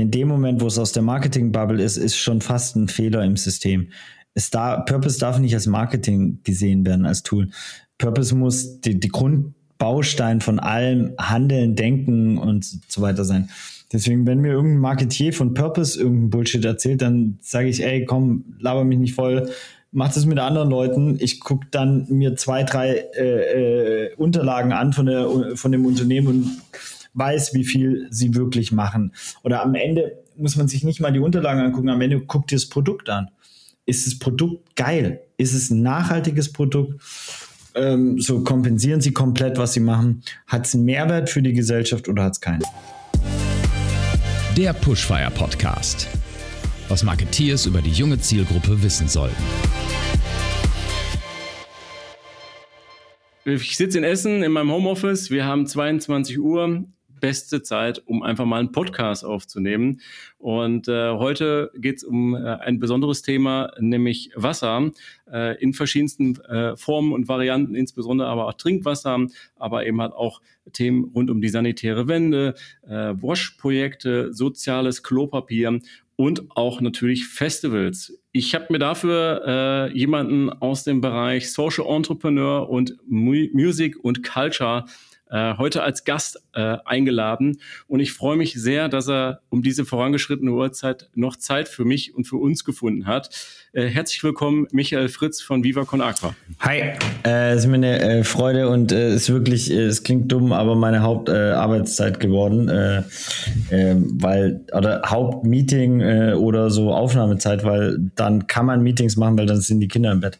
In dem Moment, wo es aus der Marketing-Bubble ist, ist schon fast ein Fehler im System. Es da, Purpose darf nicht als Marketing gesehen werden, als Tool. Purpose muss die, die Grundbaustein von allem Handeln, Denken und so weiter sein. Deswegen, wenn mir irgendein Marketier von Purpose irgendein Bullshit erzählt, dann sage ich, ey, komm, laber mich nicht voll, mach das mit anderen Leuten. Ich gucke dann mir zwei, drei äh, äh, Unterlagen an von, der, von dem Unternehmen und weiß, wie viel sie wirklich machen. Oder am Ende muss man sich nicht mal die Unterlagen angucken, am Ende guckt ihr das Produkt an. Ist das Produkt geil? Ist es ein nachhaltiges Produkt? Ähm, so kompensieren sie komplett, was sie machen. Hat es einen Mehrwert für die Gesellschaft oder hat es keinen? Der Pushfire Podcast. Was Marketeers über die junge Zielgruppe wissen sollten. Ich sitze in Essen in meinem Homeoffice. Wir haben 22 Uhr. Beste Zeit, um einfach mal einen Podcast aufzunehmen. Und äh, heute geht es um äh, ein besonderes Thema, nämlich Wasser äh, in verschiedensten äh, Formen und Varianten, insbesondere aber auch Trinkwasser, aber eben halt auch Themen rund um die sanitäre Wende, äh, Wash-Projekte, soziales Klopapier und auch natürlich Festivals. Ich habe mir dafür äh, jemanden aus dem Bereich Social Entrepreneur und Mu Music und Culture äh, heute als Gast äh, eingeladen. Und ich freue mich sehr, dass er um diese vorangeschrittene Uhrzeit noch Zeit für mich und für uns gefunden hat. Äh, herzlich willkommen, Michael Fritz von Viva Con Aqua. Hi, äh, es ist mir eine äh, Freude und äh, ist wirklich, äh, es klingt dumm, aber meine Hauptarbeitszeit äh, geworden, äh, äh, weil, oder Hauptmeeting äh, oder so Aufnahmezeit, weil dann kann man Meetings machen, weil dann sind die Kinder im Bett.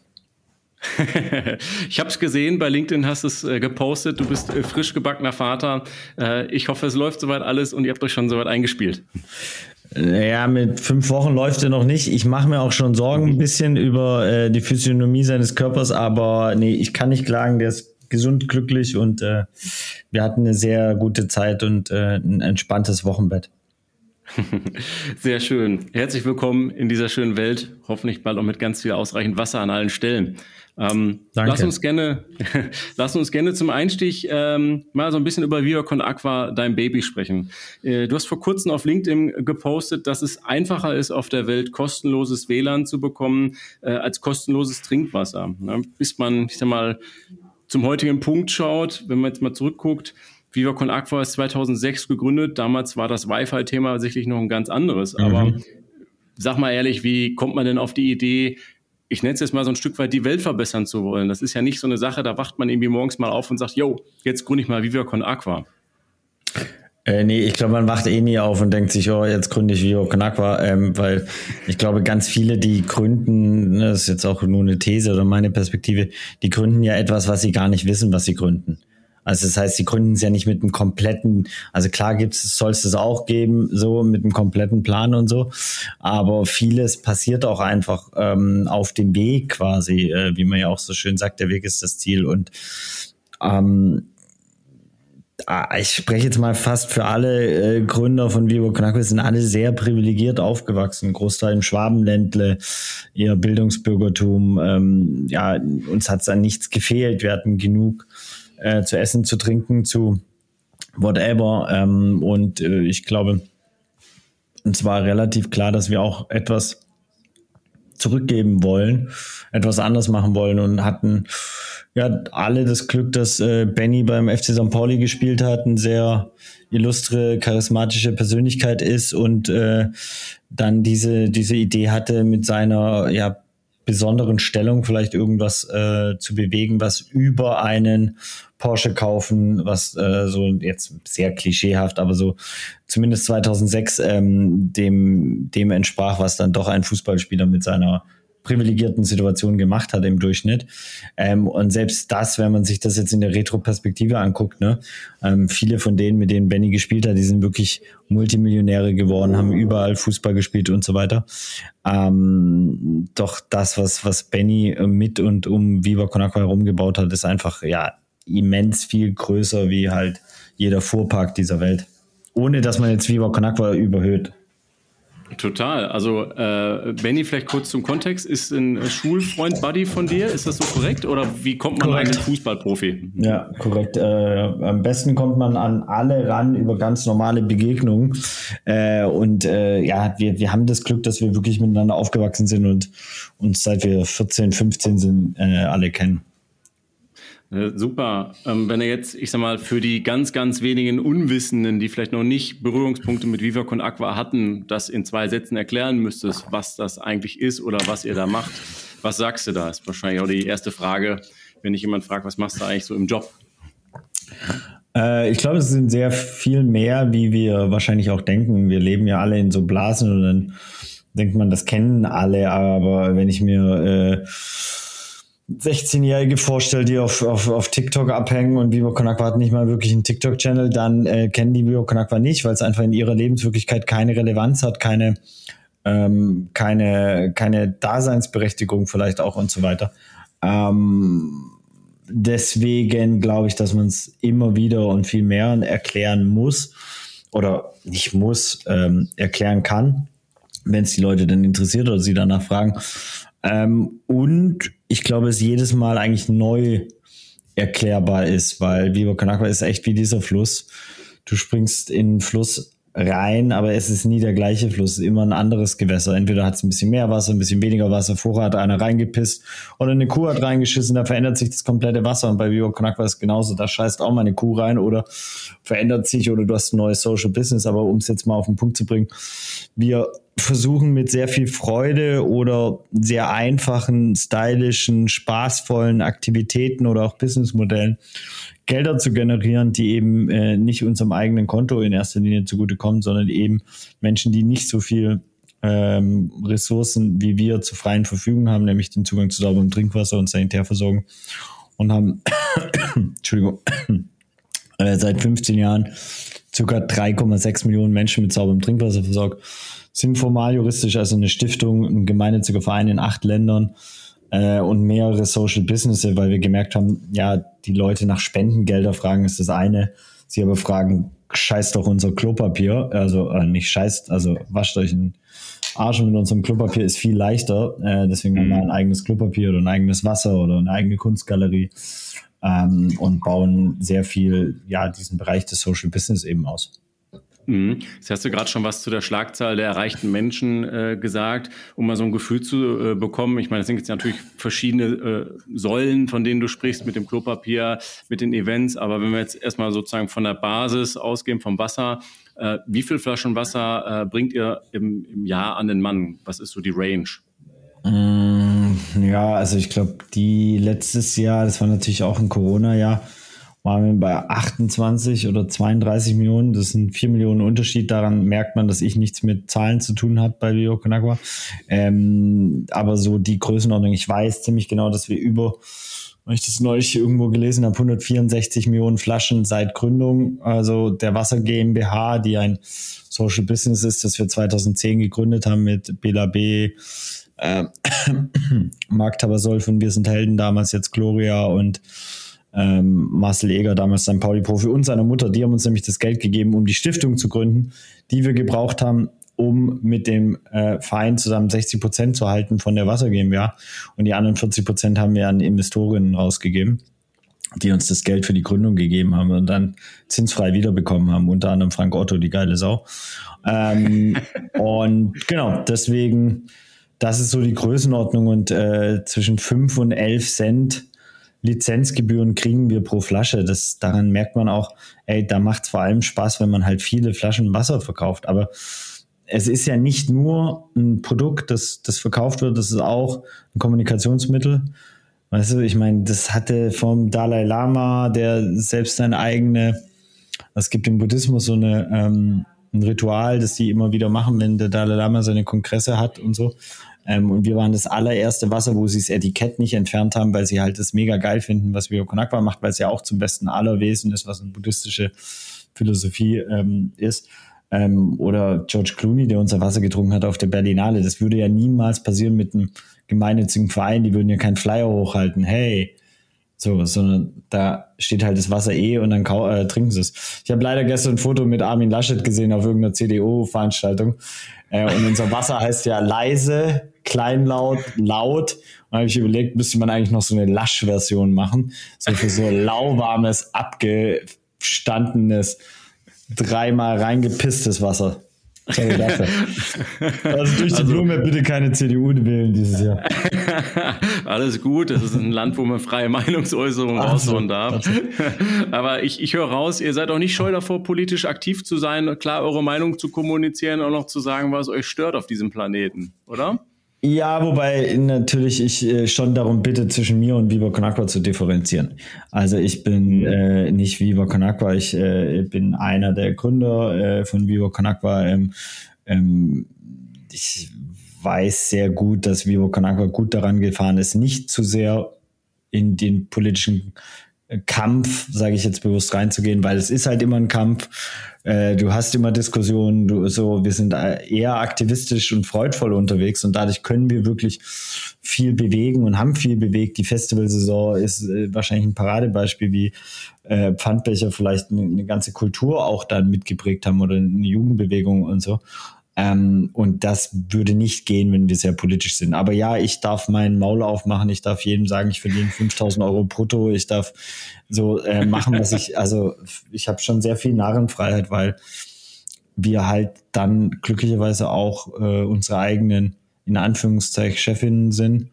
ich habe es gesehen, bei LinkedIn hast du es äh, gepostet, du bist äh, frisch gebackener Vater. Äh, ich hoffe, es läuft soweit alles und ihr habt euch schon soweit eingespielt. Ja, mit fünf Wochen läuft er noch nicht. Ich mache mir auch schon Sorgen ein bisschen über äh, die Physiognomie seines Körpers, aber nee, ich kann nicht klagen, der ist gesund, glücklich und äh, wir hatten eine sehr gute Zeit und äh, ein entspanntes Wochenbett. Sehr schön. Herzlich willkommen in dieser schönen Welt. Hoffentlich bald auch mit ganz viel ausreichend Wasser an allen Stellen. Ähm, Danke. Lass uns gerne, lass uns gerne zum Einstieg ähm, mal so ein bisschen über Viva Aqua, dein Baby, sprechen. Äh, du hast vor kurzem auf LinkedIn gepostet, dass es einfacher ist, auf der Welt kostenloses WLAN zu bekommen äh, als kostenloses Trinkwasser. Ne? Bis man, ich sag mal, zum heutigen Punkt schaut, wenn man jetzt mal zurückguckt, Viva Aqua ist 2006 gegründet. Damals war das Wi-Fi-Thema sicherlich noch ein ganz anderes. Mhm. Aber sag mal ehrlich, wie kommt man denn auf die Idee, ich nenne es jetzt mal so ein Stück weit die Welt verbessern zu wollen. Das ist ja nicht so eine Sache, da wacht man irgendwie morgens mal auf und sagt, yo, jetzt gründe ich mal Viva Con Aqua. Äh, nee, ich glaube, man wacht eh nie auf und denkt sich, oh, jetzt gründe ich Viva Con Aqua, ähm, weil ich glaube, ganz viele, die gründen, ne, das ist jetzt auch nur eine These oder meine Perspektive, die gründen ja etwas, was sie gar nicht wissen, was sie gründen. Also das heißt, sie gründen es ja nicht mit einem kompletten, also klar gibt's, soll es das auch geben, so mit einem kompletten Plan und so, aber vieles passiert auch einfach ähm, auf dem Weg quasi, äh, wie man ja auch so schön sagt, der Weg ist das Ziel und ähm, ah, ich spreche jetzt mal fast für alle äh, Gründer von Vivo Knack, sind alle sehr privilegiert aufgewachsen, Großteil im Schwabenländle, ihr Bildungsbürgertum, ähm, ja, uns hat's an nichts gefehlt, wir hatten genug äh, zu essen, zu trinken, zu whatever. Ähm, und äh, ich glaube, uns war relativ klar, dass wir auch etwas zurückgeben wollen, etwas anders machen wollen und hatten ja alle das Glück, dass äh, Benny beim FC St. Pauli gespielt hat, eine sehr illustre, charismatische Persönlichkeit ist und äh, dann diese, diese Idee hatte mit seiner ja besonderen Stellung vielleicht irgendwas äh, zu bewegen, was über einen Porsche kaufen, was äh, so jetzt sehr klischeehaft, aber so zumindest 2006 ähm, dem, dem entsprach, was dann doch ein Fußballspieler mit seiner privilegierten Situation gemacht hat im Durchschnitt. Ähm, und selbst das, wenn man sich das jetzt in der Retro-Perspektive anguckt, ne, ähm, viele von denen, mit denen Benny gespielt hat, die sind wirklich Multimillionäre geworden, haben überall Fußball gespielt und so weiter. Ähm, doch das, was, was Benny mit und um Viva Con herumgebaut hat, ist einfach, ja, immens viel größer wie halt jeder Fuhrpark dieser Welt. Ohne dass man jetzt Viva Con überhöht. Total. Also äh, Benny, vielleicht kurz zum Kontext, ist ein Schulfreund Buddy von dir, ist das so korrekt? Oder wie kommt man korrekt. an einen Fußballprofi? Ja, korrekt. Äh, am besten kommt man an alle ran über ganz normale Begegnungen. Äh, und äh, ja, wir, wir haben das Glück, dass wir wirklich miteinander aufgewachsen sind und uns seit wir 14, 15 sind, äh, alle kennen. Äh, super. Ähm, wenn er jetzt, ich sag mal, für die ganz, ganz wenigen Unwissenden, die vielleicht noch nicht Berührungspunkte mit Viva Con Aqua hatten, das in zwei Sätzen erklären müsstest, was das eigentlich ist oder was ihr da macht, was sagst du da? Ist wahrscheinlich auch die erste Frage, wenn dich jemand fragt, was machst du eigentlich so im Job? Äh, ich glaube, es sind sehr viel mehr, wie wir wahrscheinlich auch denken. Wir leben ja alle in so Blasen und dann denkt man, das kennen alle, aber wenn ich mir äh, 16-Jährige vorstellt, die auf, auf, auf TikTok abhängen und Vivo Konakwa hat nicht mal wirklich einen TikTok-Channel, dann äh, kennen die Vivo Konakwa nicht, weil es einfach in ihrer Lebenswirklichkeit keine Relevanz hat, keine, ähm, keine, keine Daseinsberechtigung vielleicht auch und so weiter. Ähm, deswegen glaube ich, dass man es immer wieder und viel mehr erklären muss oder nicht muss, ähm, erklären kann, wenn es die Leute dann interessiert oder sie danach fragen. Ähm, und ich glaube, es jedes Mal eigentlich neu erklärbar ist, weil Vivo Kanakwa ist echt wie dieser Fluss. Du springst in den Fluss rein, aber es ist nie der gleiche Fluss, es immer ein anderes Gewässer. Entweder hat es ein bisschen mehr Wasser, ein bisschen weniger Wasser, vorher hat einer reingepisst oder eine Kuh hat reingeschissen, da verändert sich das komplette Wasser. Und bei Vivo Konakwa ist genauso, da scheißt auch mal eine Kuh rein oder verändert sich oder du hast ein neues Social Business, aber um es jetzt mal auf den Punkt zu bringen, wir versuchen mit sehr viel Freude oder sehr einfachen, stylischen, spaßvollen Aktivitäten oder auch Businessmodellen Gelder zu generieren, die eben äh, nicht unserem eigenen Konto in erster Linie zugutekommen, sondern eben Menschen, die nicht so viel ähm, Ressourcen wie wir zur freien Verfügung haben, nämlich den Zugang zu sauberem Trinkwasser und Sanitärversorgung und haben, Entschuldigung, äh, seit 15 Jahren circa 3,6 Millionen Menschen mit sauberem Trinkwasser versorgt sind formal juristisch also eine Stiftung, ein gemeinnütziger Verein in acht Ländern äh, und mehrere Social Businesses, weil wir gemerkt haben, ja, die Leute nach Spendengelder fragen, ist das eine. Sie aber fragen, scheißt doch unser Klopapier, also äh, nicht scheißt, also wascht euch einen Arsch mit unserem Klopapier ist viel leichter. Äh, deswegen haben wir mhm. ein eigenes Klopapier oder ein eigenes Wasser oder eine eigene Kunstgalerie ähm, und bauen sehr viel, ja, diesen Bereich des Social Business eben aus. Mhm. Jetzt hast du gerade schon was zu der Schlagzahl der erreichten Menschen äh, gesagt, um mal so ein Gefühl zu äh, bekommen. Ich meine, es sind jetzt natürlich verschiedene äh, Säulen, von denen du sprichst, mit dem Klopapier, mit den Events. Aber wenn wir jetzt erstmal sozusagen von der Basis ausgehen, vom Wasser, äh, wie viel Flaschen Wasser äh, bringt ihr im, im Jahr an den Mann? Was ist so die Range? Mm, ja, also ich glaube, die letztes Jahr, das war natürlich auch ein Corona-Jahr, waren wir bei 28 oder 32 Millionen. Das ein 4 Millionen Unterschied. Daran merkt man, dass ich nichts mit Zahlen zu tun habe bei Bio Conagua. Ähm, aber so die Größenordnung, ich weiß ziemlich genau, dass wir über, wenn ich das neulich irgendwo gelesen habe, 164 Millionen Flaschen seit Gründung, also der Wasser GmbH, die ein Social Business ist, das wir 2010 gegründet haben mit Bela B., äh, Marc Tabasol von Wir sind Helden, damals jetzt Gloria und ähm, Marcel Eger, damals sein Pauli-Profi und seiner Mutter, die haben uns nämlich das Geld gegeben, um die Stiftung zu gründen, die wir gebraucht haben, um mit dem äh, Verein zusammen 60 Prozent zu halten von der Wasser GmbH. Und die anderen 40 Prozent haben wir an Investorinnen rausgegeben, die uns das Geld für die Gründung gegeben haben und dann zinsfrei wiederbekommen haben, unter anderem Frank Otto, die geile Sau. Ähm, und genau, deswegen, das ist so die Größenordnung und äh, zwischen 5 und 11 Cent Lizenzgebühren kriegen wir pro Flasche. Das, daran merkt man auch, ey, da macht es vor allem Spaß, wenn man halt viele Flaschen Wasser verkauft. Aber es ist ja nicht nur ein Produkt, das, das verkauft wird, das ist auch ein Kommunikationsmittel. Weißt du, ich meine, das hatte vom Dalai Lama, der selbst seine eigene, es gibt im Buddhismus so eine, ähm, ein Ritual, das die immer wieder machen, wenn der Dalai Lama seine Kongresse hat und so. Ähm, und wir waren das allererste Wasser, wo sie das Etikett nicht entfernt haben, weil sie halt das mega geil finden, was Vio Konakwa macht, weil es ja auch zum besten aller Wesen ist, was eine buddhistische Philosophie ähm, ist. Ähm, oder George Clooney, der unser Wasser getrunken hat auf der Berlinale. Das würde ja niemals passieren mit einem gemeinnützigen Verein. Die würden ja keinen Flyer hochhalten. Hey, So, sondern da steht halt das Wasser eh und dann äh, trinken sie es. Ich habe leider gestern ein Foto mit Armin Laschet gesehen auf irgendeiner CDU-Veranstaltung. Äh, und unser Wasser heißt ja leise, kleinlaut, laut. Und habe ich überlegt, müsste man eigentlich noch so eine Lasch-Version machen. So für so lauwarmes, abgestandenes, dreimal reingepisstes Wasser. Sorry. Also durch die also, Blume bitte keine CDU wählen dieses Jahr. Alles gut, das ist ein Land, wo man freie Meinungsäußerung raushauen darf. Aber ich, ich höre raus, ihr seid auch nicht scheu davor, politisch aktiv zu sein, klar eure Meinung zu kommunizieren und auch noch zu sagen, was euch stört auf diesem Planeten, oder? Ja, wobei natürlich ich äh, schon darum bitte, zwischen mir und Viva Con Agua zu differenzieren. Also ich bin äh, nicht Viva Con Agua, ich äh, bin einer der Gründer äh, von Viva Con Agua. Ähm, ähm, ich weiß sehr gut, dass Viva Con Agua gut daran gefahren ist, nicht zu sehr in den politischen Kampf, sage ich jetzt bewusst reinzugehen, weil es ist halt immer ein Kampf. Äh, du hast immer Diskussionen, du so, wir sind eher aktivistisch und freudvoll unterwegs und dadurch können wir wirklich viel bewegen und haben viel bewegt. Die Festivalsaison ist äh, wahrscheinlich ein Paradebeispiel, wie äh, Pfandbecher vielleicht eine ganze Kultur auch dann mitgeprägt haben oder eine Jugendbewegung und so. Ähm, und das würde nicht gehen, wenn wir sehr politisch sind. Aber ja, ich darf meinen Maul aufmachen. Ich darf jedem sagen, ich verdiene 5000 Euro brutto. Ich darf so äh, machen, was ich, also ich habe schon sehr viel Narrenfreiheit, weil wir halt dann glücklicherweise auch äh, unsere eigenen, in Anführungszeichen, Chefinnen sind.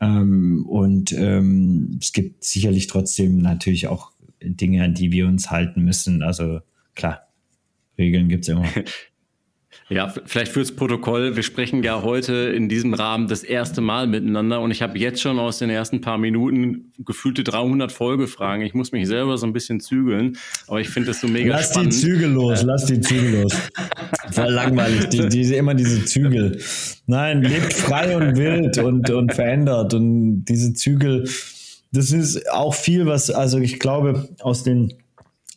Ähm, und ähm, es gibt sicherlich trotzdem natürlich auch Dinge, an die wir uns halten müssen. Also klar, Regeln gibt's immer. Ja, vielleicht fürs Protokoll. Wir sprechen ja heute in diesem Rahmen das erste Mal miteinander und ich habe jetzt schon aus den ersten paar Minuten gefühlte 300 Folgefragen. Ich muss mich selber so ein bisschen zügeln, aber ich finde das so mega lass spannend. Lass die Zügel los, äh. lass die Zügel los. Voll langweilig, die, diese, immer diese Zügel. Nein, lebt frei und wild und, und verändert und diese Zügel, das ist auch viel, was, also ich glaube, aus den,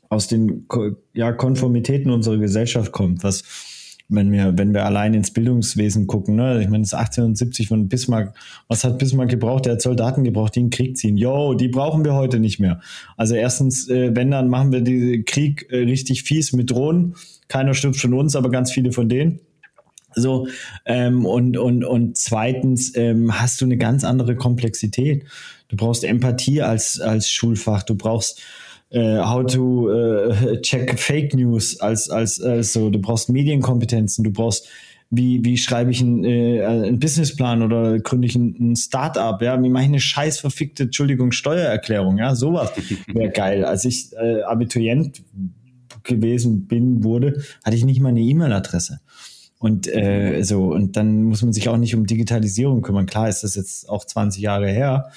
aus den ja, Konformitäten unserer Gesellschaft kommt, was wenn wir, wenn wir allein ins Bildungswesen gucken, ne, ich meine, das 1870 von Bismarck, was hat Bismarck gebraucht? Der hat Soldaten gebraucht, die in den Krieg ziehen. Yo, die brauchen wir heute nicht mehr. Also erstens, äh, wenn, dann machen wir den Krieg äh, richtig fies mit Drohnen. Keiner stirbt von uns, aber ganz viele von denen. So, ähm, und, und, und zweitens ähm, hast du eine ganz andere Komplexität. Du brauchst Empathie als, als Schulfach. Du brauchst äh, how to äh, check Fake News als, als, als so. Du brauchst Medienkompetenzen, du brauchst wie, wie schreibe ich einen, äh, einen Businessplan oder gründe ich ein, ein Startup, ja, wie mache ich eine scheiß verfickte, Entschuldigung, Steuererklärung, ja, sowas wäre geil. Als ich äh, Abiturient gewesen bin, wurde, hatte ich nicht mal eine E-Mail-Adresse. Und äh, so, und dann muss man sich auch nicht um Digitalisierung kümmern. Klar ist das jetzt auch 20 Jahre her,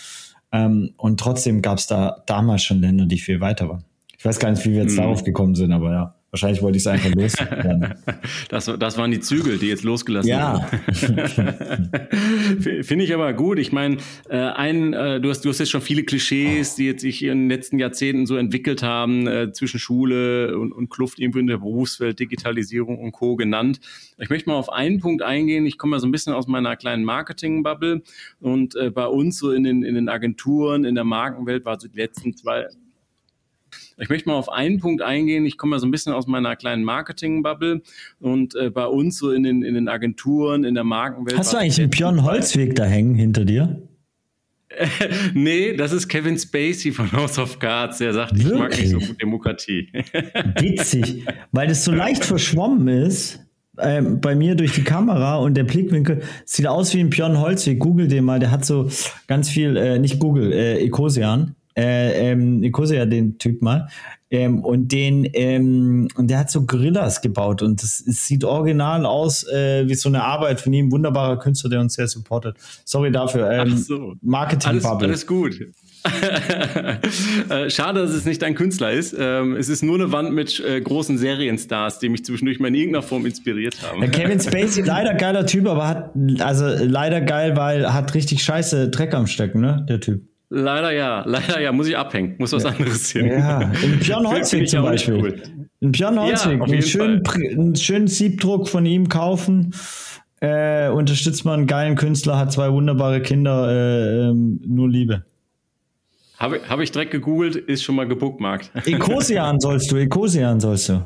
ähm, und trotzdem gab es da damals schon Länder, die viel weiter waren. Ich weiß gar nicht, wie wir jetzt mhm. darauf gekommen sind, aber ja. Wahrscheinlich wollte ich es einfach loswerden. das, das waren die Zügel, die jetzt losgelassen ja. Finde ich aber gut. Ich meine, äh, ein, äh, du, hast, du hast jetzt schon viele Klischees, die jetzt sich in den letzten Jahrzehnten so entwickelt haben, äh, zwischen Schule und, und Kluft irgendwo in der Berufswelt, Digitalisierung und Co. genannt. Ich möchte mal auf einen Punkt eingehen. Ich komme ja so ein bisschen aus meiner kleinen Marketing-Bubble und äh, bei uns so in den, in den Agenturen, in der Markenwelt war so die letzten zwei, ich möchte mal auf einen Punkt eingehen. Ich komme ja so ein bisschen aus meiner kleinen Marketing-Bubble und äh, bei uns so in den, in den Agenturen, in der Markenwelt. Hast du eigentlich einen Björn Holzweg da hängen hinter dir? nee, das ist Kevin Spacey von House of Cards, der sagt, Wirklich? ich mag nicht so gut Demokratie. Witzig, weil das so leicht verschwommen ist. Ähm, bei mir durch die Kamera und der Blickwinkel sieht aus wie ein Björn Holzweg. Google den mal, der hat so ganz viel, äh, nicht Google, äh, Ecosian äh, ähm, ich kurse ja den Typ mal. Ähm, und den, ähm, und der hat so Gorillas gebaut und das, es sieht original aus äh, wie so eine Arbeit von ihm. Wunderbarer Künstler, der uns sehr supportet. Sorry dafür. Ähm, Ach so. Marketing alles, alles gut. Äh, schade, dass es nicht ein Künstler ist. Ähm, es ist nur eine Wand mit äh, großen Serienstars, die mich zwischendurch mal in irgendeiner Form inspiriert haben. Kevin Spacey, leider geiler Typ, aber hat, also leider geil, weil hat richtig scheiße Dreck am Stecken, ne, der Typ. Leider ja, leider ja, muss ich abhängen, muss was ja. anderes sehen. Ja, in Björn Holzweg zum Beispiel. Cool. In Björn Holzweg, ja, einen, schönen, einen schönen Siebdruck von ihm kaufen. Äh, unterstützt man einen geilen Künstler, hat zwei wunderbare Kinder, äh, äh, nur Liebe. Habe hab ich direkt gegoogelt, ist schon mal gebookmarkt. Ecosian sollst du, Ecosian sollst du.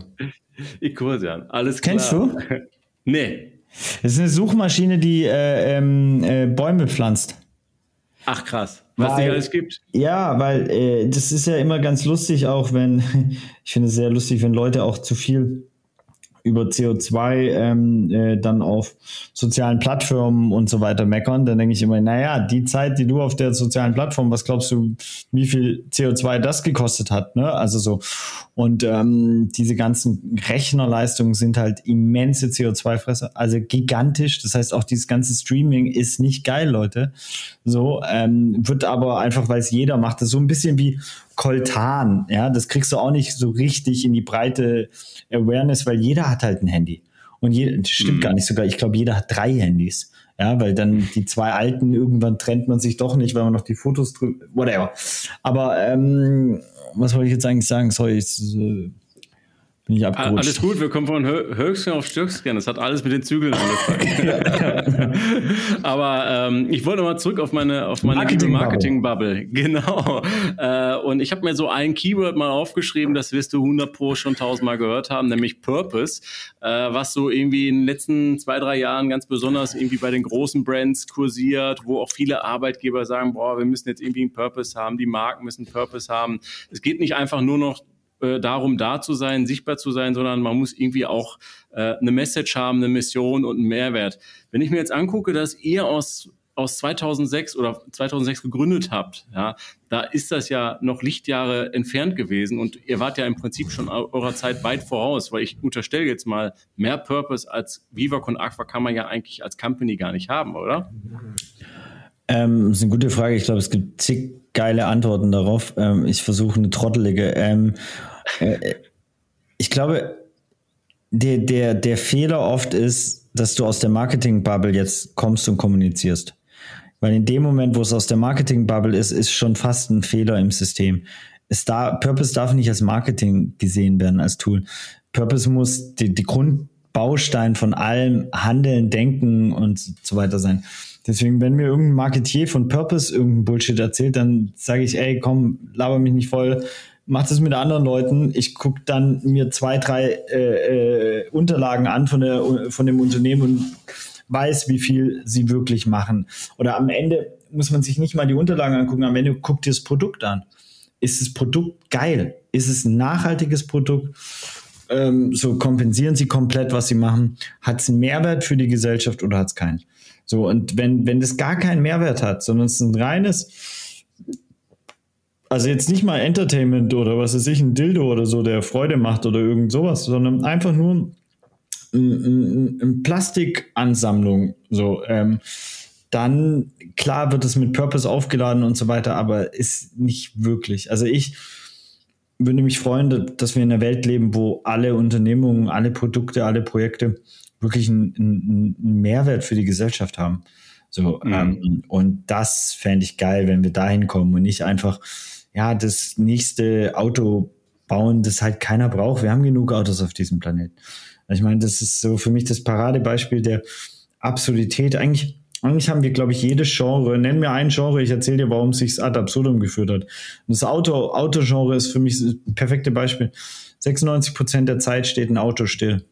Ecosian, alles klar. Kennst du? nee. Das ist eine Suchmaschine, die äh, ähm, äh, Bäume pflanzt. Ach krass, was weil, alles gibt. Ja, weil äh, das ist ja immer ganz lustig, auch wenn, ich finde es sehr lustig, wenn Leute auch zu viel über CO2 ähm, äh, dann auf sozialen Plattformen und so weiter meckern, dann denke ich immer, naja, die Zeit, die du auf der sozialen Plattform, was glaubst du, wie viel CO2 das gekostet hat? Ne? Also so. Und ähm, diese ganzen Rechnerleistungen sind halt immense CO2-Fresser, also gigantisch. Das heißt, auch dieses ganze Streaming ist nicht geil, Leute. So, ähm, wird aber einfach, weil es jeder macht, das so ein bisschen wie Koltan, ja, das kriegst du auch nicht so richtig in die breite Awareness, weil jeder hat halt ein Handy. Und je, das stimmt mhm. gar nicht sogar, ich glaube, jeder hat drei Handys. Ja, weil dann die zwei alten, irgendwann trennt man sich doch nicht, weil man noch die Fotos drüber, whatever. Aber ähm, was wollte ich jetzt eigentlich sagen? Sorry, ich, äh, bin ich abgerutscht. Alles gut, wir kommen von Höchstgen auf Stöcksken. Das hat alles mit den Zügeln angefangen. Aber ähm, ich wollte mal zurück auf meine, auf meine Marketing-Bubble. Marketing genau. Äh, und ich habe mir so ein Keyword mal aufgeschrieben, das wirst du 100 Pro schon tausendmal gehört haben, nämlich Purpose, äh, was so irgendwie in den letzten zwei, drei Jahren ganz besonders irgendwie bei den großen Brands kursiert, wo auch viele Arbeitgeber sagen, boah, wir müssen jetzt irgendwie einen Purpose haben, die Marken müssen Purpose haben. Es geht nicht einfach nur noch äh, darum, da zu sein, sichtbar zu sein, sondern man muss irgendwie auch äh, eine Message haben, eine Mission und einen Mehrwert. Wenn ich mir jetzt angucke, dass ihr aus aus 2006 oder 2006 gegründet habt, ja, da ist das ja noch Lichtjahre entfernt gewesen und ihr wart ja im Prinzip schon eurer Zeit weit voraus, weil ich unterstelle jetzt mal, mehr Purpose als Viva Con Aqua kann man ja eigentlich als Company gar nicht haben, oder? Ähm, das ist eine gute Frage. Ich glaube, es gibt zig geile Antworten darauf. Ähm, ich versuche eine trottelige. Ähm, äh, ich glaube, der, der, der Fehler oft ist, dass du aus der Marketing-Bubble jetzt kommst und kommunizierst. Weil in dem Moment, wo es aus der Marketing-Bubble ist, ist schon fast ein Fehler im System. Es da, Purpose darf nicht als Marketing gesehen werden, als Tool. Purpose muss die, die Grundbaustein von allem Handeln, Denken und so weiter sein. Deswegen, wenn mir irgendein Marketier von Purpose irgendein Bullshit erzählt, dann sage ich, ey, komm, laber mich nicht voll, mach das mit anderen Leuten. Ich gucke dann mir zwei, drei äh, äh, Unterlagen an von, der, von dem Unternehmen und weiß, wie viel sie wirklich machen. Oder am Ende muss man sich nicht mal die Unterlagen angucken, am Ende guckt ihr das Produkt an. Ist das Produkt geil? Ist es ein nachhaltiges Produkt? Ähm, so kompensieren sie komplett, was sie machen. Hat es einen Mehrwert für die Gesellschaft oder hat es keinen? So, und wenn, wenn das gar keinen Mehrwert hat, sondern es ist ein reines, also jetzt nicht mal Entertainment oder was weiß ich, ein Dildo oder so, der Freude macht oder irgend sowas, sondern einfach nur eine Plastikansammlung, so, ähm, dann klar wird es mit Purpose aufgeladen und so weiter, aber ist nicht wirklich. Also ich würde mich freuen, dass wir in einer Welt leben, wo alle Unternehmungen, alle Produkte, alle Projekte wirklich einen, einen Mehrwert für die Gesellschaft haben. So, mhm. ähm, und das fände ich geil, wenn wir dahin kommen und nicht einfach ja, das nächste Auto bauen, das halt keiner braucht. Wir haben genug Autos auf diesem Planeten. Ich meine, das ist so für mich das Paradebeispiel der Absurdität. Eigentlich, eigentlich haben wir, glaube ich, jedes Genre. Nenn mir ein Genre, ich erzähle dir, warum es sich ad absurdum geführt hat. Und das Auto, Autogenre ist für mich das perfekte Beispiel. 96 Prozent der Zeit steht ein Auto still.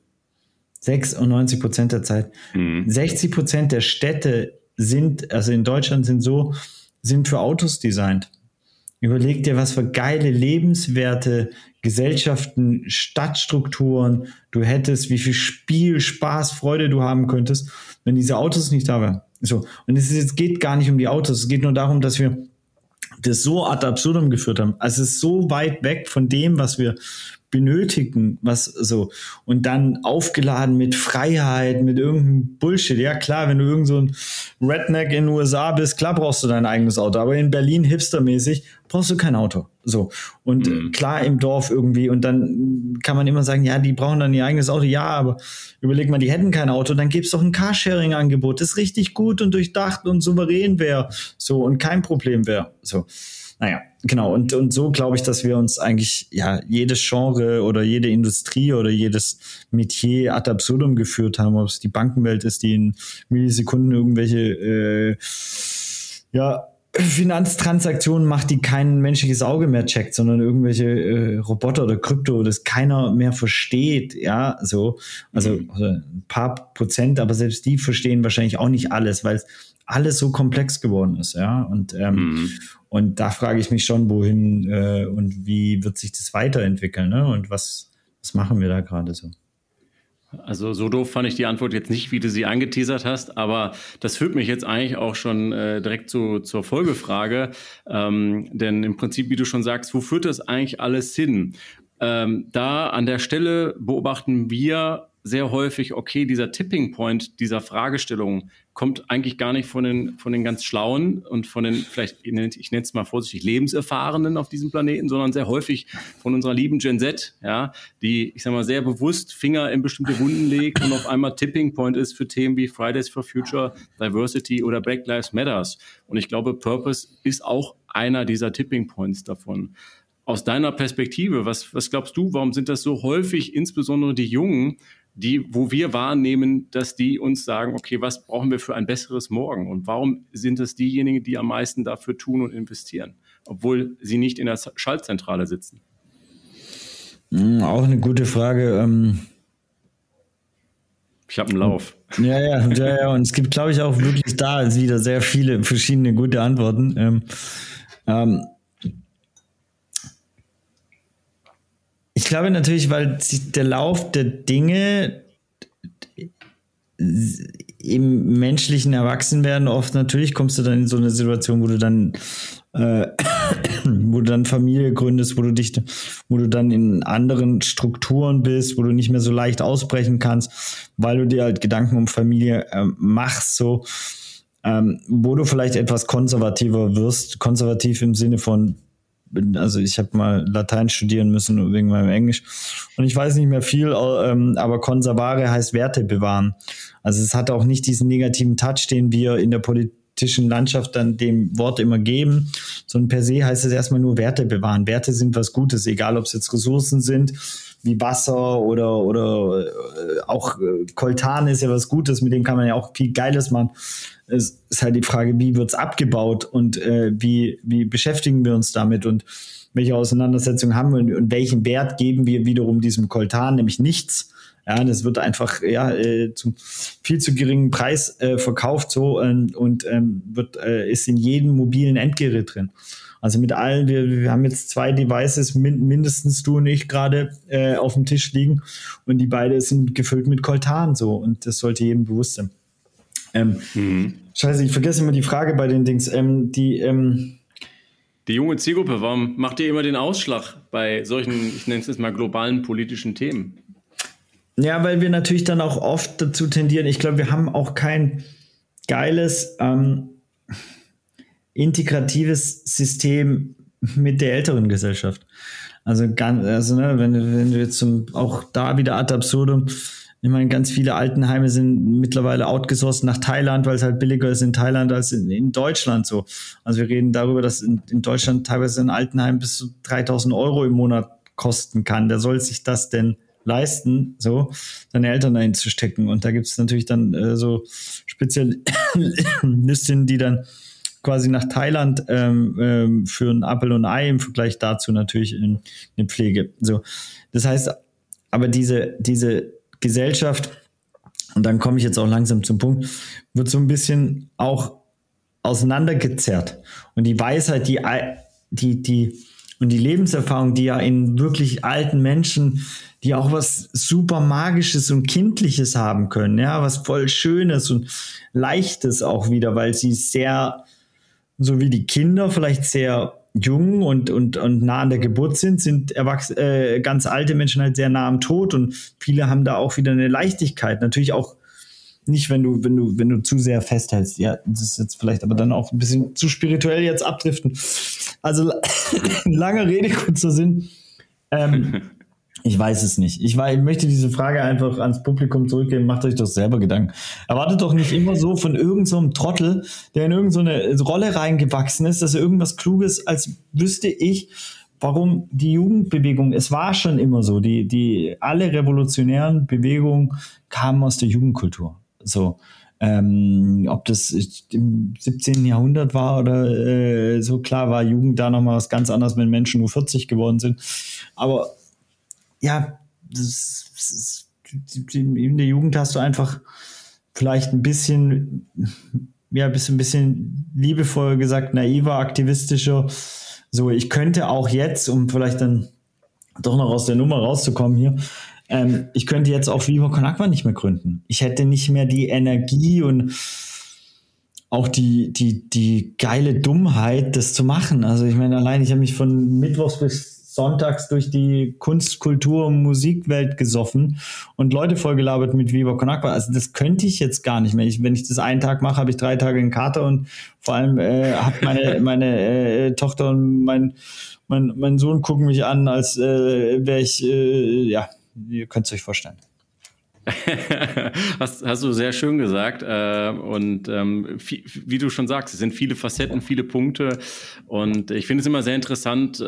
96 Prozent der Zeit. Mhm. 60 Prozent der Städte sind, also in Deutschland sind so, sind für Autos designt. Überleg dir, was für geile, lebenswerte Gesellschaften, Stadtstrukturen du hättest, wie viel Spiel, Spaß, Freude du haben könntest, wenn diese Autos nicht da wären. So. Und es ist, geht gar nicht um die Autos. Es geht nur darum, dass wir das so ad absurdum geführt haben. Also es ist so weit weg von dem, was wir benötigen, was so. Und dann aufgeladen mit Freiheit, mit irgendeinem Bullshit. Ja, klar, wenn du irgend so ein Redneck in den USA bist, klar brauchst du dein eigenes Auto. Aber in Berlin hipstermäßig brauchst du kein Auto. So. Und mhm. klar im Dorf irgendwie. Und dann kann man immer sagen, ja, die brauchen dann ihr eigenes Auto. Ja, aber überleg mal, die hätten kein Auto, dann gibt's doch ein Carsharing-Angebot, das richtig gut und durchdacht und souverän wäre. So und kein Problem wäre. So. Naja, genau. Und, und so glaube ich, dass wir uns eigentlich, ja, jedes Genre oder jede Industrie oder jedes Metier ad absurdum geführt haben, ob es die Bankenwelt ist, die in Millisekunden irgendwelche, äh, ja, Finanztransaktionen macht, die kein menschliches Auge mehr checkt, sondern irgendwelche äh, Roboter oder Krypto, das keiner mehr versteht, ja, so. Also, mhm. also ein paar Prozent, aber selbst die verstehen wahrscheinlich auch nicht alles, weil alles so komplex geworden ist, ja. Und, ähm, mhm. und da frage ich mich schon, wohin äh, und wie wird sich das weiterentwickeln, ne? Und was, was machen wir da gerade so? Also so doof fand ich die Antwort jetzt nicht, wie du sie angeteasert hast, aber das führt mich jetzt eigentlich auch schon äh, direkt zu, zur Folgefrage. Ähm, denn im Prinzip, wie du schon sagst, wo führt das eigentlich alles hin? Ähm, da an der Stelle beobachten wir sehr häufig, okay, dieser Tipping Point dieser Fragestellung kommt eigentlich gar nicht von den, von den ganz Schlauen und von den, vielleicht, ich nenne es mal vorsichtig, Lebenserfahrenen auf diesem Planeten, sondern sehr häufig von unserer lieben Gen Z, ja, die, ich sag mal, sehr bewusst Finger in bestimmte Wunden legt und auf einmal Tipping Point ist für Themen wie Fridays for Future, Diversity oder Black Lives Matters. Und ich glaube, Purpose ist auch einer dieser Tipping Points davon. Aus deiner Perspektive, was, was glaubst du, warum sind das so häufig, insbesondere die Jungen, die, wo wir wahrnehmen, dass die uns sagen, okay, was brauchen wir für ein besseres Morgen? Und warum sind es diejenigen, die am meisten dafür tun und investieren, obwohl sie nicht in der Schaltzentrale sitzen? Hm, auch eine gute Frage. Ähm ich habe einen Lauf. Ja, ja, ja, ja. Und es gibt, glaube ich, auch wirklich da wieder sehr viele verschiedene gute Antworten. Ähm, ähm, Ich glaube natürlich, weil der Lauf der Dinge im menschlichen Erwachsenwerden oft natürlich kommst du dann in so eine Situation, wo du dann äh, wo du dann Familie gründest, wo du dich, wo du dann in anderen Strukturen bist, wo du nicht mehr so leicht ausbrechen kannst, weil du dir halt Gedanken um Familie äh, machst, so. Ähm, wo du vielleicht etwas konservativer wirst, konservativ im Sinne von bin, also ich habe mal Latein studieren müssen wegen meinem Englisch und ich weiß nicht mehr viel, ähm, aber conservare heißt Werte bewahren. Also es hat auch nicht diesen negativen Touch, den wir in der politischen Landschaft dann dem Wort immer geben, sondern per se heißt es erstmal nur Werte bewahren. Werte sind was Gutes, egal ob es jetzt Ressourcen sind, wie Wasser oder, oder äh, auch äh, Koltan ist ja was Gutes, mit dem kann man ja auch viel Geiles machen. Es ist halt die Frage, wie wird's abgebaut und äh, wie, wie beschäftigen wir uns damit und welche Auseinandersetzung haben wir und, und welchen Wert geben wir wiederum diesem Koltan, nämlich nichts. Ja, das wird einfach ja äh, zum viel zu geringen Preis äh, verkauft so ähm, und ähm, wird äh, ist in jedem mobilen Endgerät drin. Also mit allen, wir, wir haben jetzt zwei Devices, min, mindestens du und ich gerade äh, auf dem Tisch liegen und die beide sind gefüllt mit Koltan so und das sollte jedem bewusst sein. Ähm, mhm. Scheiße, ich vergesse immer die Frage bei den Dings. Ähm, die, ähm, die junge Zielgruppe, warum macht ihr immer den Ausschlag bei solchen, ich nenne es jetzt mal globalen politischen Themen? Ja, weil wir natürlich dann auch oft dazu tendieren, ich glaube, wir haben auch kein geiles ähm, integratives System mit der älteren Gesellschaft. Also, ganz, also ne, wenn, wenn jetzt zum, auch da wieder ad absurdum, ich meine, ganz viele Altenheime sind mittlerweile outgesourced nach Thailand, weil es halt billiger ist in Thailand als in, in Deutschland so. Also wir reden darüber, dass in, in, Deutschland teilweise ein Altenheim bis zu 3000 Euro im Monat kosten kann. Wer soll sich das denn leisten, so seine Eltern dahin zu stecken? Und da gibt es natürlich dann äh, so Spezialistinnen, die dann quasi nach Thailand ähm, ähm, für ein Apple und Ei im Vergleich dazu natürlich in, in Pflege. So, das heißt, aber diese diese Gesellschaft und dann komme ich jetzt auch langsam zum Punkt, wird so ein bisschen auch auseinandergezerrt und die Weisheit, die die die und die Lebenserfahrung, die ja in wirklich alten Menschen, die auch was super magisches und kindliches haben können, ja, was voll schönes und leichtes auch wieder, weil sie sehr so wie die Kinder vielleicht sehr jung und, und, und nah an der Geburt sind, sind erwachs äh, ganz alte Menschen halt sehr nah am Tod und viele haben da auch wieder eine Leichtigkeit. Natürlich auch nicht, wenn du, wenn du, wenn du zu sehr festhältst. Ja, das ist jetzt vielleicht aber dann auch ein bisschen zu spirituell jetzt abdriften. Also lange Rede, kurzer Sinn. Ähm, Ich weiß es nicht. Ich, war, ich möchte diese Frage einfach ans Publikum zurückgeben. Macht euch doch selber Gedanken. Erwartet doch nicht immer so von irgendeinem so Trottel, der in irgendeine so Rolle reingewachsen ist, dass er irgendwas Kluges, als wüsste ich, warum die Jugendbewegung, es war schon immer so, die, die, alle revolutionären Bewegungen kamen aus der Jugendkultur. So. Ähm, ob das im 17. Jahrhundert war oder äh, so klar war Jugend da nochmal was ganz anderes, wenn Menschen nur 40 geworden sind. Aber ja, das, das, in der Jugend hast du einfach vielleicht ein bisschen, ja, bist ein bisschen liebevoll gesagt, naiver, aktivistischer. So, ich könnte auch jetzt, um vielleicht dann doch noch aus der Nummer rauszukommen hier, ähm, ich könnte jetzt auch Viva Con Aqua nicht mehr gründen. Ich hätte nicht mehr die Energie und auch die, die, die geile Dummheit, das zu machen. Also ich meine, allein ich habe mich von Mittwochs bis sonntags durch die Kunst, Kultur und Musikwelt gesoffen und Leute vollgelabert mit Viva Con Aqua. Also das könnte ich jetzt gar nicht mehr. Ich, wenn ich das einen Tag mache, habe ich drei Tage einen Kater und vor allem äh, hat meine, meine äh, Tochter und mein, mein, mein Sohn gucken mich an, als äh, wäre ich, äh, ja, ihr könnt es euch vorstellen. hast, hast du sehr schön gesagt. Äh, und ähm, wie, du schon sagst, es sind viele Facetten, viele Punkte. Und ich finde es immer sehr interessant. Äh,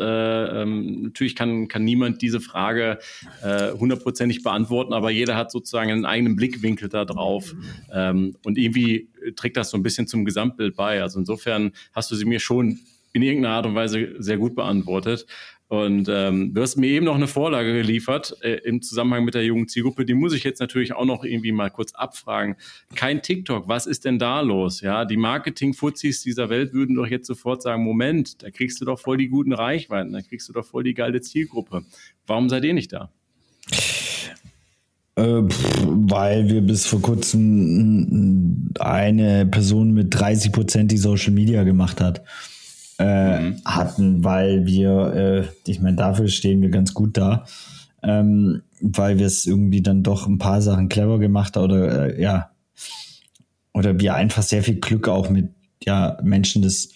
ähm, natürlich kann, kann niemand diese Frage äh, hundertprozentig beantworten, aber jeder hat sozusagen einen eigenen Blickwinkel da drauf. Ähm, und irgendwie trägt das so ein bisschen zum Gesamtbild bei. Also insofern hast du sie mir schon in irgendeiner Art und Weise sehr gut beantwortet. Und ähm, du hast mir eben noch eine Vorlage geliefert äh, im Zusammenhang mit der jungen Zielgruppe. Die muss ich jetzt natürlich auch noch irgendwie mal kurz abfragen. Kein TikTok, was ist denn da los? Ja, die Marketing-Fuzis dieser Welt würden doch jetzt sofort sagen, Moment, da kriegst du doch voll die guten Reichweiten, da kriegst du doch voll die geile Zielgruppe. Warum seid ihr nicht da? Äh, weil wir bis vor kurzem eine Person mit 30 Prozent die Social Media gemacht hat äh, mhm. hatten, weil wir, äh, ich meine, dafür stehen wir ganz gut da, ähm, weil wir es irgendwie dann doch ein paar Sachen clever gemacht haben oder äh, ja, oder wir einfach sehr viel Glück auch mit ja, Menschen des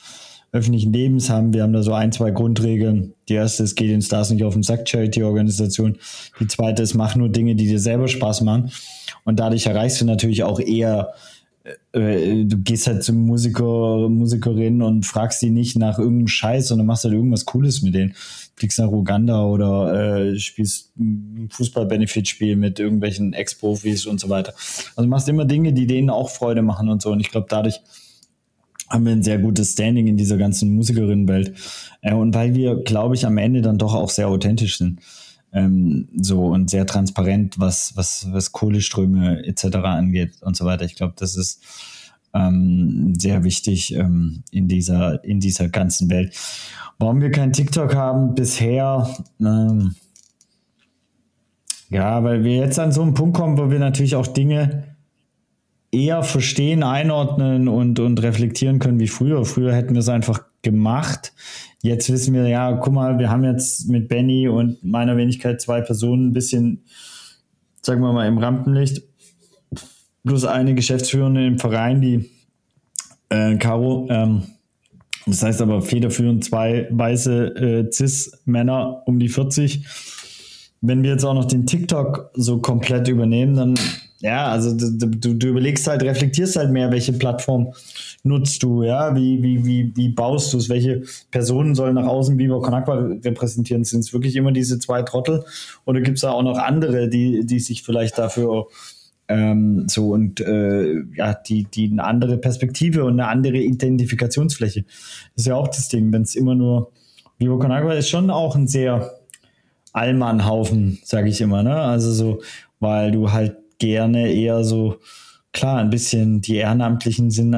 öffentlichen Lebens haben. Wir haben da so ein, zwei Grundregeln. Die erste ist, geht den Stars nicht auf den Sack, Charity-Organisation. Die zweite ist, mach nur Dinge, die dir selber Spaß machen. Und dadurch erreichst du natürlich auch eher äh, du gehst halt zum Musiker, Musikerin und fragst die nicht nach irgendeinem Scheiß, sondern machst halt irgendwas Cooles mit denen. Fliegst nach Uganda oder äh, spielst ein Fußball-Benefit-Spiel mit irgendwelchen Ex-Profis und so weiter. Also machst immer Dinge, die denen auch Freude machen und so. Und ich glaube, dadurch haben wir ein sehr gutes Standing in dieser ganzen Musikerinnenwelt. Äh, und weil wir, glaube ich, am Ende dann doch auch sehr authentisch sind ähm, so und sehr transparent, was, was, was Kohleströme etc. angeht und so weiter. Ich glaube, das ist ähm, sehr wichtig ähm, in, dieser, in dieser ganzen Welt. Warum wir kein TikTok haben bisher, ähm, ja, weil wir jetzt an so einen Punkt kommen, wo wir natürlich auch Dinge eher verstehen, einordnen und, und reflektieren können wie früher. Früher hätten wir es einfach gemacht. Jetzt wissen wir, ja, guck mal, wir haben jetzt mit Benny und meiner Wenigkeit zwei Personen ein bisschen, sagen wir mal, im Rampenlicht. Plus eine Geschäftsführende im Verein, die äh, Caro. Ähm, das heißt aber federführend zwei weiße äh, Cis-Männer um die 40. Wenn wir jetzt auch noch den TikTok so komplett übernehmen, dann ja, also du, du, du, überlegst halt, reflektierst halt mehr, welche Plattform nutzt du, ja, wie, wie, wie, wie baust du es, welche Personen sollen nach außen Con Aqua repräsentieren? Sind es wirklich immer diese zwei Trottel oder gibt es da auch noch andere, die, die sich vielleicht dafür ähm, so und äh, ja, die, die eine andere Perspektive und eine andere Identifikationsfläche. Das ist ja auch das Ding, wenn es immer nur Con Aqua ist schon auch ein sehr Allmannhaufen, sage ich immer, ne? Also so, weil du halt gerne eher so, klar, ein bisschen, die Ehrenamtlichen sind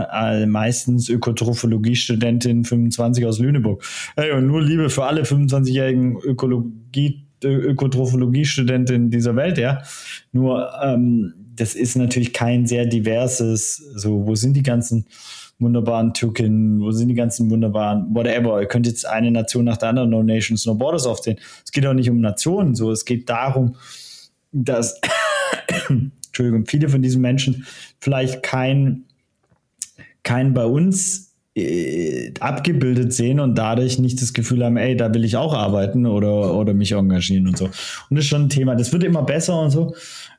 meistens Ökotrophologie-Studentin 25 aus Lüneburg. Hey, und nur Liebe für alle 25-jährigen Ökologie, Ökotrophologie-Studentinnen dieser Welt, ja. Nur, ähm, das ist natürlich kein sehr diverses, so, wo sind die ganzen wunderbaren Türken, wo sind die ganzen wunderbaren, whatever. Ihr könnt jetzt eine Nation nach der anderen, No Nations, No Borders aufzählen. Es geht auch nicht um Nationen, so. Es geht darum, dass Entschuldigung, viele von diesen Menschen vielleicht kein, kein bei uns äh, abgebildet sehen und dadurch nicht das Gefühl haben, ey, da will ich auch arbeiten oder, oder mich engagieren und so. Und das ist schon ein Thema. Das wird immer besser und so.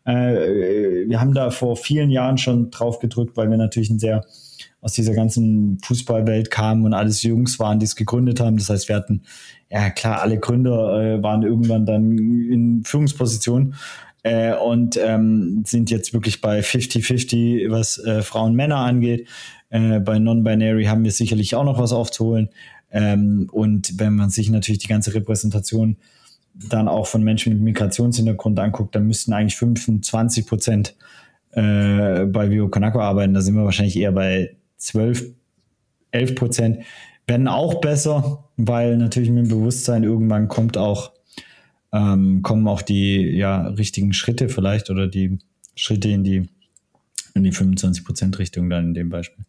Äh, wir haben da vor vielen Jahren schon drauf gedrückt, weil wir natürlich ein sehr aus dieser ganzen Fußballwelt kamen und alles Jungs waren, die es gegründet haben. Das heißt, wir hatten, ja klar, alle Gründer äh, waren irgendwann dann in Führungspositionen. Äh, und ähm, sind jetzt wirklich bei 50-50, was äh, Frauen Männer angeht. Äh, bei Non-Binary haben wir sicherlich auch noch was aufzuholen. Ähm, und wenn man sich natürlich die ganze Repräsentation dann auch von Menschen mit Migrationshintergrund anguckt, dann müssten eigentlich 25 Prozent äh, bei Vio Kanako arbeiten. Da sind wir wahrscheinlich eher bei 12, 11 Prozent. Werden auch besser, weil natürlich mit dem Bewusstsein irgendwann kommt auch, ähm, kommen auch die ja, richtigen Schritte vielleicht oder die Schritte in die, in die 25 Prozent Richtung dann in dem Beispiel.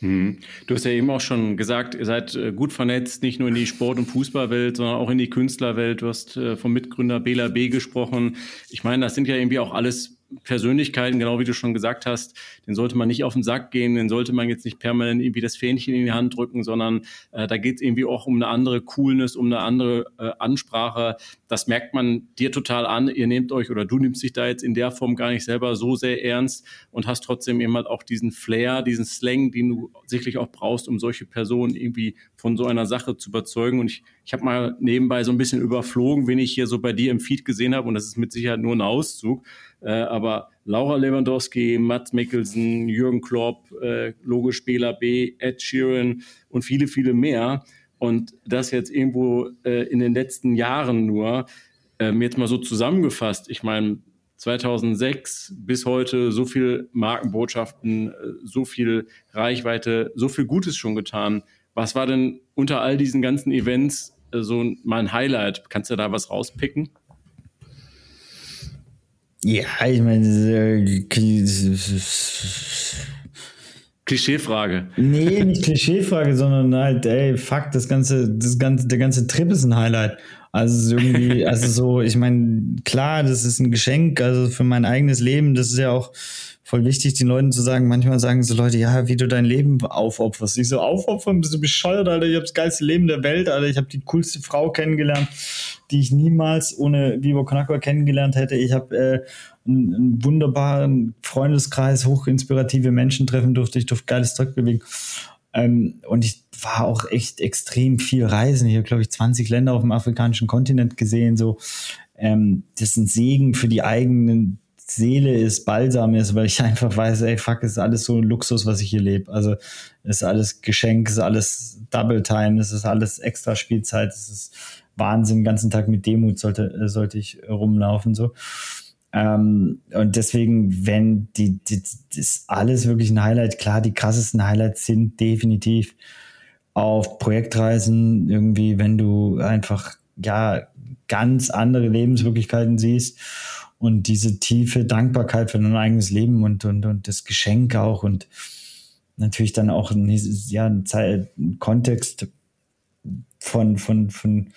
Hm. Du hast ja eben auch schon gesagt, ihr seid äh, gut vernetzt, nicht nur in die Sport- und Fußballwelt, sondern auch in die Künstlerwelt. Du hast äh, vom Mitgründer Bela B gesprochen. Ich meine, das sind ja irgendwie auch alles Persönlichkeiten, genau wie du schon gesagt hast, den sollte man nicht auf den Sack gehen, den sollte man jetzt nicht permanent irgendwie das Fähnchen in die Hand drücken, sondern äh, da geht es irgendwie auch um eine andere Coolness, um eine andere äh, Ansprache. Das merkt man dir total an. Ihr nehmt euch oder du nimmst dich da jetzt in der Form gar nicht selber so sehr ernst und hast trotzdem eben halt auch diesen Flair, diesen Slang, den du sicherlich auch brauchst, um solche Personen irgendwie von so einer Sache zu überzeugen. Und ich, ich habe mal nebenbei so ein bisschen überflogen, wen ich hier so bei dir im Feed gesehen habe und das ist mit Sicherheit nur ein Auszug. Äh, aber Laura Lewandowski, Mats Mikkelsen, Jürgen Klopp, äh, logisch B, Ed Sheeran und viele, viele mehr. Und das jetzt irgendwo äh, in den letzten Jahren nur, äh, jetzt mal so zusammengefasst, ich meine, 2006 bis heute so viel Markenbotschaften, äh, so viel Reichweite, so viel Gutes schon getan. Was war denn unter all diesen ganzen Events so mein Highlight? Kannst du da was rauspicken? Ja, ich meine, Klischeefrage. Nee, nicht Klischeefrage, sondern halt, ey, fuck, das ganze, das ganze, der ganze Trip ist ein Highlight. Also irgendwie, also so, ich meine, klar, das ist ein Geschenk, also für mein eigenes Leben, das ist ja auch voll wichtig, den Leuten zu sagen, manchmal sagen so Leute, ja, wie du dein Leben aufopferst. Ich so, aufopfern, bist du bescheuert, Alter, ich habe das geilste Leben der Welt, Alter, ich habe die coolste Frau kennengelernt, die ich niemals ohne Vivo Konakwa kennengelernt hätte. Ich habe äh, einen, einen, wunderbaren Freundeskreis, hochinspirative Menschen treffen durfte, ich durfte geiles Zeug bewegen. Ähm, und ich war auch echt extrem viel reisen. Ich habe, glaube ich, 20 Länder auf dem afrikanischen Kontinent gesehen. So, ähm, das ist ein Segen für die eigenen Seele ist, Balsam ist, weil ich einfach weiß, ey, fuck, ist alles so ein Luxus, was ich hier lebe. Also ist alles Geschenk, ist alles Double Time, es ist alles extra Spielzeit, es ist Wahnsinn, den ganzen Tag mit Demut sollte, sollte ich rumlaufen, so. Ähm, und deswegen, wenn die, die, das ist alles wirklich ein Highlight. Klar, die krassesten Highlights sind definitiv auf Projektreisen irgendwie, wenn du einfach, ja, ganz andere Lebenswirklichkeiten siehst und diese tiefe Dankbarkeit für dein eigenes Leben und, und, und das Geschenk auch und natürlich dann auch ein, ja, ein Kontext von, von, von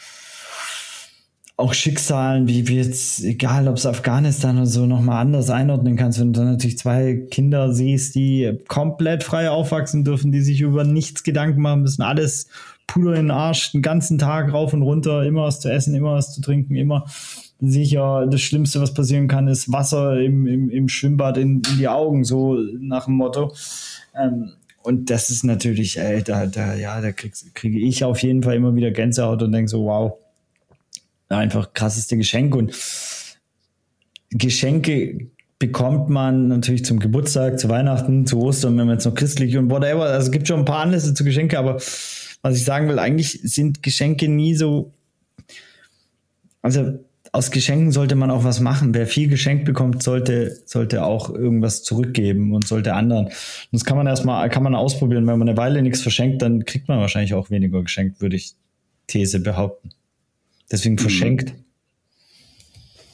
auch Schicksalen, wie wir jetzt, egal ob es Afghanistan oder so, nochmal anders einordnen kannst, wenn du dann natürlich zwei Kinder siehst, die komplett frei aufwachsen dürfen, die sich über nichts Gedanken machen müssen, alles Puder in den Arsch, den ganzen Tag rauf und runter, immer was zu essen, immer was zu trinken, immer sicher, das Schlimmste, was passieren kann, ist Wasser im, im, im Schwimmbad in, in die Augen, so nach dem Motto. Ähm, und das ist natürlich, ey, da, da, ja, da kriege ich auf jeden Fall immer wieder Gänsehaut und denke so, wow, einfach krasseste Geschenk. Und Geschenke bekommt man natürlich zum Geburtstag, zu Weihnachten, zu Ostern, wenn man jetzt noch christlich und whatever. Also es gibt schon ein paar Anlässe zu Geschenke, aber was ich sagen will, eigentlich sind Geschenke nie so. Also aus Geschenken sollte man auch was machen. Wer viel geschenkt bekommt, sollte, sollte auch irgendwas zurückgeben und sollte anderen. Das kann man erstmal, kann man ausprobieren. Wenn man eine Weile nichts verschenkt, dann kriegt man wahrscheinlich auch weniger geschenkt, würde ich These behaupten. Deswegen mhm. verschenkt.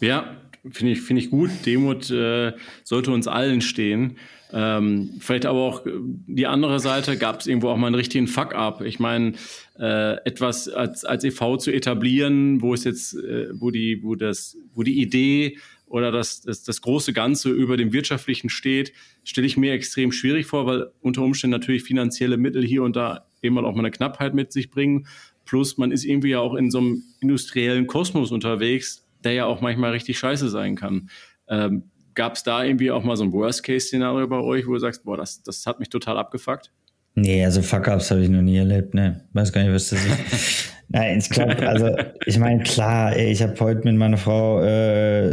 Ja, finde ich, finde ich gut. Demut äh, sollte uns allen stehen. Ähm, vielleicht aber auch die andere Seite, gab es irgendwo auch mal einen richtigen Fuck-up. Ich meine, äh, etwas als, als EV zu etablieren, wo es jetzt, äh, wo die, wo das, wo die Idee oder das, das, das große Ganze über dem Wirtschaftlichen steht, stelle ich mir extrem schwierig vor, weil unter Umständen natürlich finanzielle Mittel hier und da eben auch mal eine Knappheit mit sich bringen. Plus man ist irgendwie ja auch in so einem industriellen Kosmos unterwegs, der ja auch manchmal richtig scheiße sein kann. Ähm, Gab es da irgendwie auch mal so ein Worst-Case-Szenario bei euch, wo du sagst, boah, das, das hat mich total abgefuckt? Nee, also Fuck-Ups habe ich noch nie erlebt, ne. Weiß gar nicht, was das ist. Nein, ich glaube, also ich meine, klar, ey, ich habe heute mit meiner Frau, äh,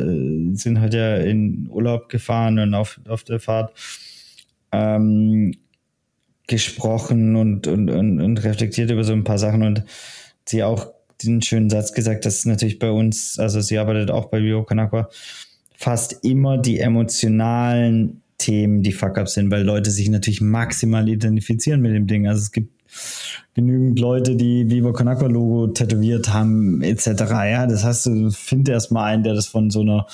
sind heute ja in Urlaub gefahren und auf, auf der Fahrt ähm, gesprochen und, und, und, und reflektiert über so ein paar Sachen und sie auch den schönen Satz gesagt, dass natürlich bei uns, also sie arbeitet auch bei Bio Kanakwa, fast immer die emotionalen Themen die Fuck-Ups sind, weil Leute sich natürlich maximal identifizieren mit dem Ding. Also es gibt genügend Leute, die Viva Con Logo tätowiert haben, etc. Ja, das heißt, du find erst mal einen, der das von so einer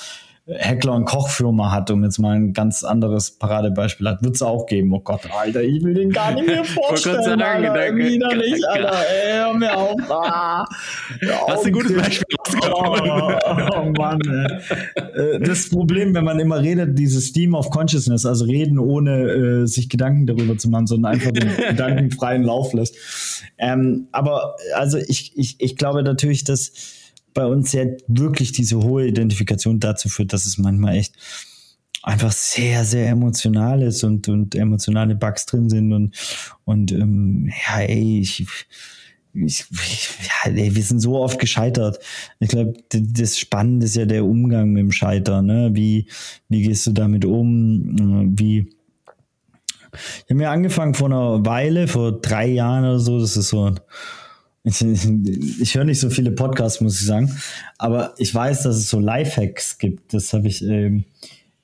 Heckler- und Kochfirma hat, um jetzt mal ein ganz anderes Paradebeispiel hat, wird es auch geben. Oh Gott, Alter, ich will den gar nicht mehr vorstellen, sagen, Alter, danke, widerlich, Alter, ey, hör mir auf. Ah, Hast du ein gutes Beispiel oh, oh Mann, ey. Äh, das Problem, wenn man immer redet, dieses Steam of Consciousness, also reden ohne äh, sich Gedanken darüber zu machen, sondern einfach den gedankenfreien Lauf lässt. Ähm, aber also ich, ich, ich glaube natürlich, dass bei uns ja wirklich diese hohe Identifikation dazu führt, dass es manchmal echt einfach sehr, sehr emotional ist und, und emotionale Bugs drin sind und, und ähm, ja, ey, ich, ich, ja, ey, wir sind so oft gescheitert. Ich glaube, das Spannende ist ja der Umgang mit dem Scheitern. Ne? Wie, wie gehst du damit um? Wie, ich habe mir angefangen vor einer Weile, vor drei Jahren oder so, das ist so ein ich, ich höre nicht so viele Podcasts, muss ich sagen. Aber ich weiß, dass es so Lifehacks gibt. Das habe ich ähm,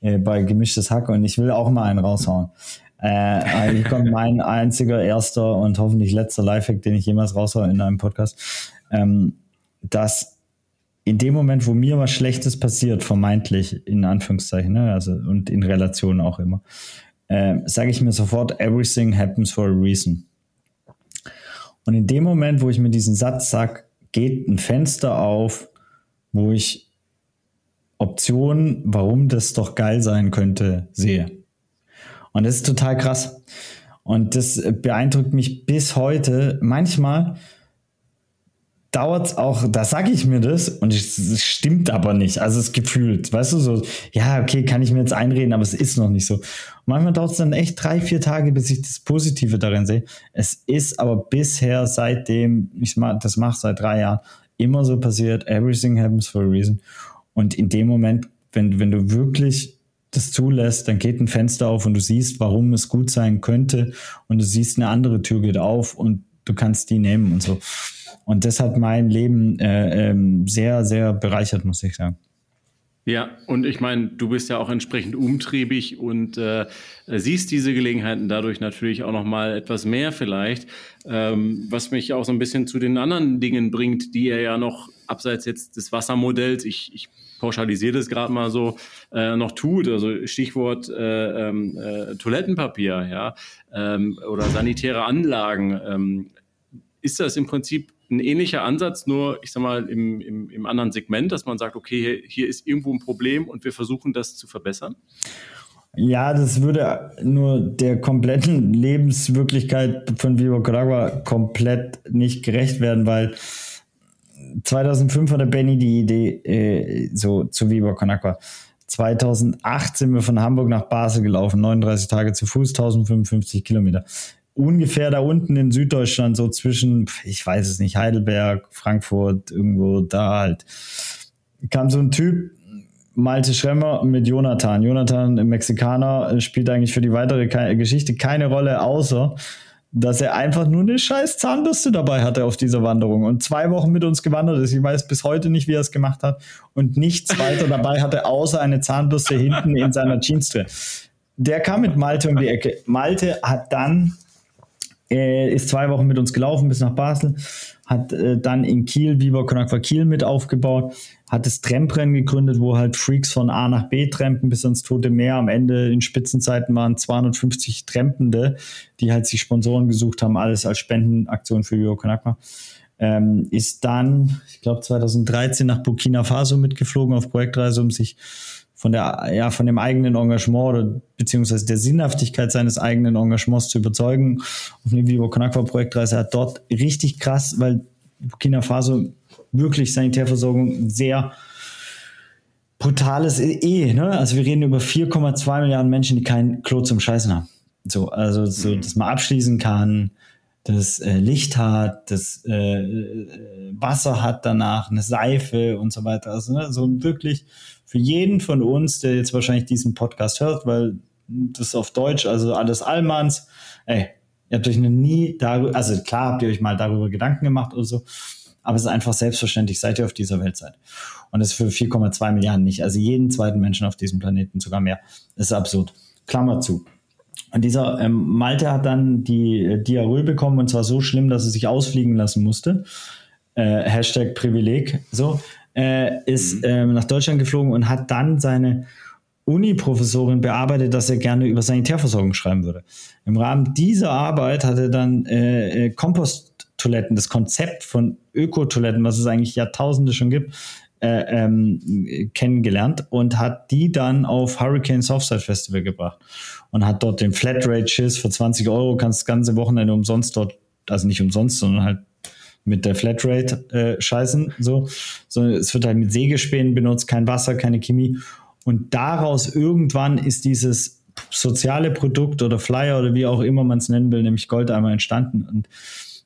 äh, bei Gemischtes Hack und ich will auch mal einen raushauen. Äh, hier kommt mein einziger, erster und hoffentlich letzter Lifehack, den ich jemals raushaue in einem Podcast. Ähm, dass in dem Moment, wo mir was Schlechtes passiert, vermeintlich, in Anführungszeichen, ne, also und in Relation auch immer, äh, sage ich mir sofort, everything happens for a reason. Und in dem Moment, wo ich mir diesen Satz sage, geht ein Fenster auf, wo ich Optionen, warum das doch geil sein könnte, sehe. Und das ist total krass. Und das beeindruckt mich bis heute. Manchmal dauert es auch, da sage ich mir das und es stimmt aber nicht. Also es gefühlt, weißt du, so, ja, okay, kann ich mir jetzt einreden, aber es ist noch nicht so. Und manchmal dauert es dann echt drei, vier Tage, bis ich das Positive darin sehe. Es ist aber bisher, seitdem ich das mache, seit drei Jahren, immer so passiert, everything happens for a reason. Und in dem Moment, wenn, wenn du wirklich das zulässt, dann geht ein Fenster auf und du siehst, warum es gut sein könnte und du siehst, eine andere Tür geht auf und du kannst die nehmen und so. Und das hat mein Leben äh, ähm, sehr, sehr bereichert, muss ich sagen. Ja, und ich meine, du bist ja auch entsprechend umtriebig und äh, siehst diese Gelegenheiten dadurch natürlich auch noch mal etwas mehr vielleicht, ähm, was mich auch so ein bisschen zu den anderen Dingen bringt, die er ja noch abseits jetzt des Wassermodells, ich, ich pauschalisiere das gerade mal so, äh, noch tut. Also Stichwort äh, ähm, äh, Toilettenpapier, ja, ähm, oder sanitäre Anlagen. Ähm, ist das im Prinzip ein ähnlicher Ansatz, nur ich sag mal im, im, im anderen Segment, dass man sagt, okay, hier, hier ist irgendwo ein Problem und wir versuchen das zu verbessern? Ja, das würde nur der kompletten Lebenswirklichkeit von Viva Caragua komplett nicht gerecht werden, weil 2005 hatte Benny die Idee äh, so zu Viva Con 2008 sind wir von Hamburg nach Basel gelaufen, 39 Tage zu Fuß, 1055 Kilometer ungefähr da unten in Süddeutschland, so zwischen, ich weiß es nicht, Heidelberg, Frankfurt, irgendwo da halt, kam so ein Typ, Malte Schremmer mit Jonathan. Jonathan, Mexikaner, spielt eigentlich für die weitere Geschichte keine Rolle, außer dass er einfach nur eine scheiß Zahnbürste dabei hatte auf dieser Wanderung und zwei Wochen mit uns gewandert ist. Ich weiß bis heute nicht, wie er es gemacht hat und nichts weiter dabei hatte, außer eine Zahnbürste hinten in seiner Jeans drin. Der kam mit Malte um die Ecke. Malte hat dann er ist zwei Wochen mit uns gelaufen bis nach Basel, hat äh, dann in Kiel Viva Con Aqua Kiel mit aufgebaut, hat das Tramprennen gegründet, wo halt Freaks von A nach B trampen bis ans Tote Meer. Am Ende in Spitzenzeiten waren 250 Trampende, die halt sich Sponsoren gesucht haben, alles als Spendenaktion für Viva Con Aqua. Ähm, ist dann, ich glaube 2013 nach Burkina Faso mitgeflogen auf Projektreise, um sich von der, ja, von dem eigenen Engagement oder beziehungsweise der Sinnhaftigkeit seines eigenen Engagements zu überzeugen. Auf eine Vivo Conakwa Projektreise hat dort richtig krass, weil Burkina Faso wirklich Sanitärversorgung sehr brutales eh, ne? Also wir reden über 4,2 Milliarden Menschen, die kein Klo zum Scheißen haben. So, also so, mhm. dass man abschließen kann, das äh, Licht hat, das äh, äh, Wasser hat danach, eine Seife und so weiter. Also ne, so wirklich für jeden von uns, der jetzt wahrscheinlich diesen Podcast hört, weil das auf Deutsch, also alles Allmanns, ey, ihr habt euch noch nie darüber, also klar habt ihr euch mal darüber Gedanken gemacht oder so, aber es ist einfach selbstverständlich, seit ihr auf dieser Welt seid. Und das ist für 4,2 Milliarden nicht. Also jeden zweiten Menschen auf diesem Planeten, sogar mehr. Das ist absurd. Klammer zu. Und dieser ähm, Malte hat dann die äh, Diarrhoe bekommen und zwar so schlimm, dass er sich ausfliegen lassen musste. Äh, Hashtag Privileg. So äh, ist mhm. ähm, nach Deutschland geflogen und hat dann seine Uni-Professorin bearbeitet, dass er gerne über Sanitärversorgung schreiben würde. Im Rahmen dieser Arbeit hat er dann äh, äh Komposttoiletten, das Konzept von Ökotoiletten, was es eigentlich Jahrtausende schon gibt, äh, ähm, kennengelernt und hat die dann auf Hurricane Softside Festival gebracht und hat dort den Flatrate Schiss für 20 Euro, kannst das ganze Wochenende umsonst dort, also nicht umsonst, sondern halt mit der Flatrate äh, scheißen, so, sondern es wird halt mit Sägespänen benutzt, kein Wasser, keine Chemie und daraus irgendwann ist dieses soziale Produkt oder Flyer oder wie auch immer man es nennen will, nämlich Goldeimer entstanden und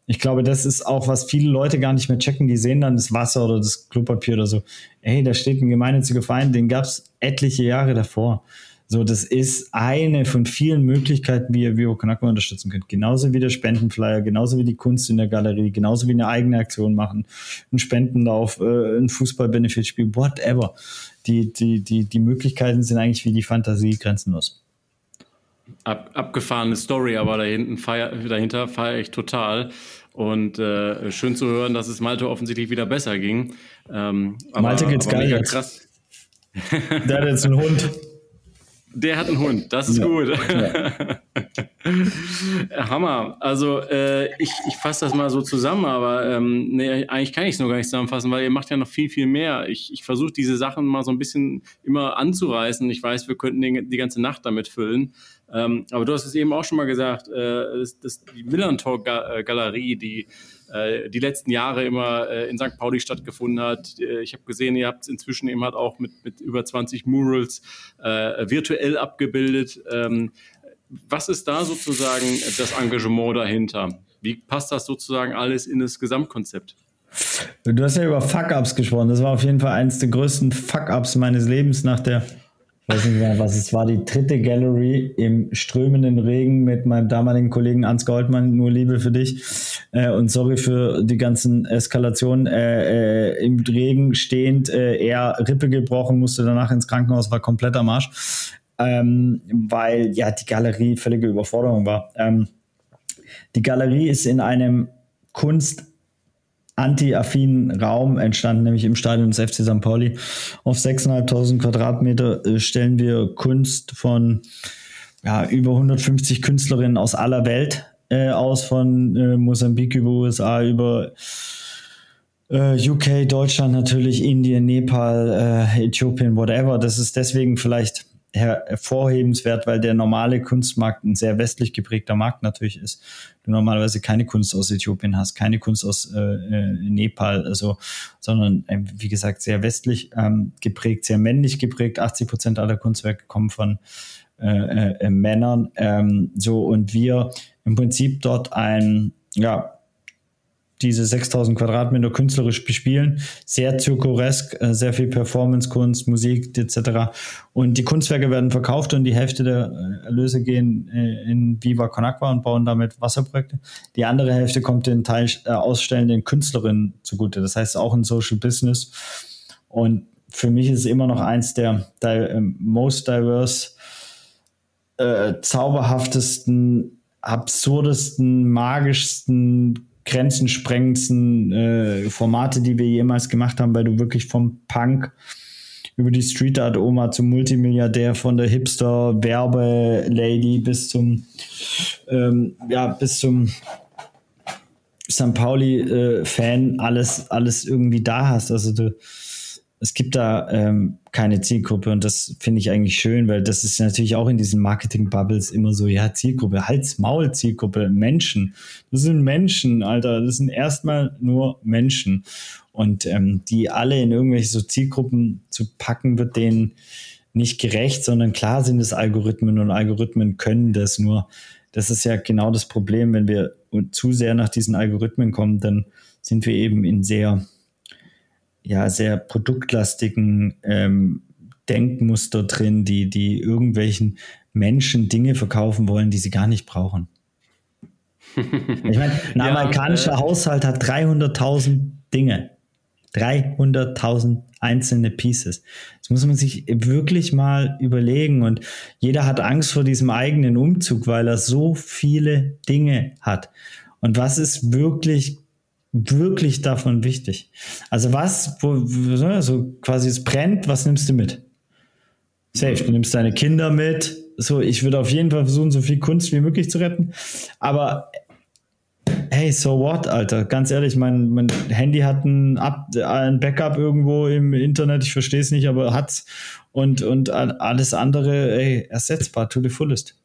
ich glaube, das ist auch, was viele Leute gar nicht mehr checken. Die sehen dann das Wasser oder das Klopapier oder so. Ey, da steht ein gemeinnütziger Verein, den gab es etliche Jahre davor. So, das ist eine von vielen Möglichkeiten, wie ihr Vivo Konakma unterstützen könnt. Genauso wie der Spendenflyer, genauso wie die Kunst in der Galerie, genauso wie eine eigene Aktion machen, ein Spendenlauf, äh, ein Fußball-Benefit-Spiel, whatever. Die, die, die, die Möglichkeiten sind eigentlich wie die Fantasie grenzenlos. Ab, abgefahrene Story, aber dahinten feier, dahinter feiere ich total. Und äh, schön zu hören, dass es Malte offensichtlich wieder besser ging. Ähm, Malte geht's geil jetzt. Krass. Der hat jetzt einen Hund. Der hat einen Hund, das ist ja. gut. Ja. Hammer. Also äh, ich, ich fasse das mal so zusammen, aber ähm, nee, eigentlich kann ich es nur gar nicht zusammenfassen, weil ihr macht ja noch viel, viel mehr. Ich, ich versuche diese Sachen mal so ein bisschen immer anzureißen. Ich weiß, wir könnten die, die ganze Nacht damit füllen. Ähm, aber du hast es eben auch schon mal gesagt, äh, das, das, die Millantor-Galerie, die äh, die letzten Jahre immer äh, in St. Pauli stattgefunden hat. Äh, ich habe gesehen, ihr habt inzwischen eben halt auch mit, mit über 20 Murals äh, virtuell abgebildet. Ähm, was ist da sozusagen das Engagement dahinter? Wie passt das sozusagen alles in das Gesamtkonzept? Du hast ja über Fuck-Ups gesprochen. Das war auf jeden Fall eines der größten Fuck-Ups meines Lebens nach der ich weiß nicht mehr, was es war, die dritte Gallery im strömenden Regen mit meinem damaligen Kollegen Ans Goldmann, nur Liebe für dich. Äh, und sorry für die ganzen Eskalationen. Äh, äh, Im Regen stehend, äh, er Rippe gebrochen, musste danach ins Krankenhaus, war komplett am Arsch. Ähm, weil ja die Galerie völlige Überforderung war. Ähm, die Galerie ist in einem Kunst anti-affinen Raum entstanden, nämlich im Stadion des FC St. Pauli. Auf 6.500 Quadratmeter äh, stellen wir Kunst von ja, über 150 Künstlerinnen aus aller Welt äh, aus, von äh, Mosambik über USA, über äh, UK, Deutschland natürlich, Indien, Nepal, äh, Äthiopien, whatever. Das ist deswegen vielleicht hervorhebenswert, weil der normale Kunstmarkt ein sehr westlich geprägter Markt natürlich ist. Du normalerweise keine Kunst aus Äthiopien hast, keine Kunst aus äh, äh Nepal, also, sondern äh, wie gesagt sehr westlich ähm, geprägt, sehr männlich geprägt. 80 Prozent aller Kunstwerke kommen von äh, äh, äh, Männern. Ähm, so und wir im Prinzip dort ein ja diese 6000 Quadratmeter künstlerisch bespielen. Sehr zirkuresk, äh, sehr viel Performance-Kunst, Musik etc. Und die Kunstwerke werden verkauft und die Hälfte der äh, Erlöse gehen äh, in Viva Con Agua und bauen damit Wasserprojekte. Die andere Hälfte kommt den Teil ausstellenden Künstlerinnen zugute. Das heißt auch ein Social Business. Und für mich ist es immer noch eins der, der most diverse, äh, zauberhaftesten, absurdesten, magischsten grenzensprengendsten äh, Formate, die wir jemals gemacht haben, weil du wirklich vom Punk über die Street Art Oma zum Multimilliardär, von der Hipster Werbe-Lady bis zum ähm, ja bis zum St. Pauli äh, Fan alles alles irgendwie da hast. Also du es gibt da ähm, keine Zielgruppe und das finde ich eigentlich schön, weil das ist natürlich auch in diesen Marketing-Bubbles immer so, ja, Zielgruppe, Hals, Maul, Zielgruppe, Menschen. Das sind Menschen, Alter, das sind erstmal nur Menschen. Und ähm, die alle in irgendwelche so Zielgruppen zu packen, wird denen nicht gerecht, sondern klar sind es Algorithmen und Algorithmen können das nur. Das ist ja genau das Problem, wenn wir zu sehr nach diesen Algorithmen kommen, dann sind wir eben in sehr, ja, sehr produktlastigen ähm, Denkmuster drin, die, die irgendwelchen Menschen Dinge verkaufen wollen, die sie gar nicht brauchen. Ich meine, ein ja, amerikanischer äh, Haushalt hat 300.000 Dinge. 300.000 einzelne Pieces. Das muss man sich wirklich mal überlegen. Und jeder hat Angst vor diesem eigenen Umzug, weil er so viele Dinge hat. Und was ist wirklich, wirklich davon wichtig? Also was, wo, so quasi es brennt, was nimmst du mit? Safe, du nimmst deine Kinder mit. So, ich würde auf jeden Fall versuchen, so viel Kunst wie möglich zu retten. Aber hey, so what, Alter? Ganz ehrlich, mein, mein Handy hat ein, Up, ein Backup irgendwo im Internet, ich verstehe es nicht, aber hat's. Und, und alles andere, ey, ersetzbar, to the fullest.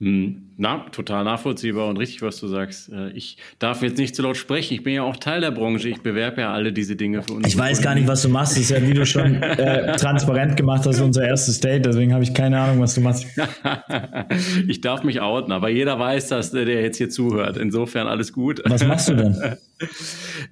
Hm. Na, total nachvollziehbar und richtig, was du sagst. Äh, ich darf jetzt nicht zu laut sprechen. Ich bin ja auch Teil der Branche. Ich bewerbe ja alle diese Dinge für uns. Ich weiß gar nicht, was du machst. Das ist ja, wie du schon äh, transparent gemacht hast, unser erstes Date. Deswegen habe ich keine Ahnung, was du machst. ich darf mich outen, aber jeder weiß, dass der jetzt hier zuhört. Insofern alles gut. Was machst du denn?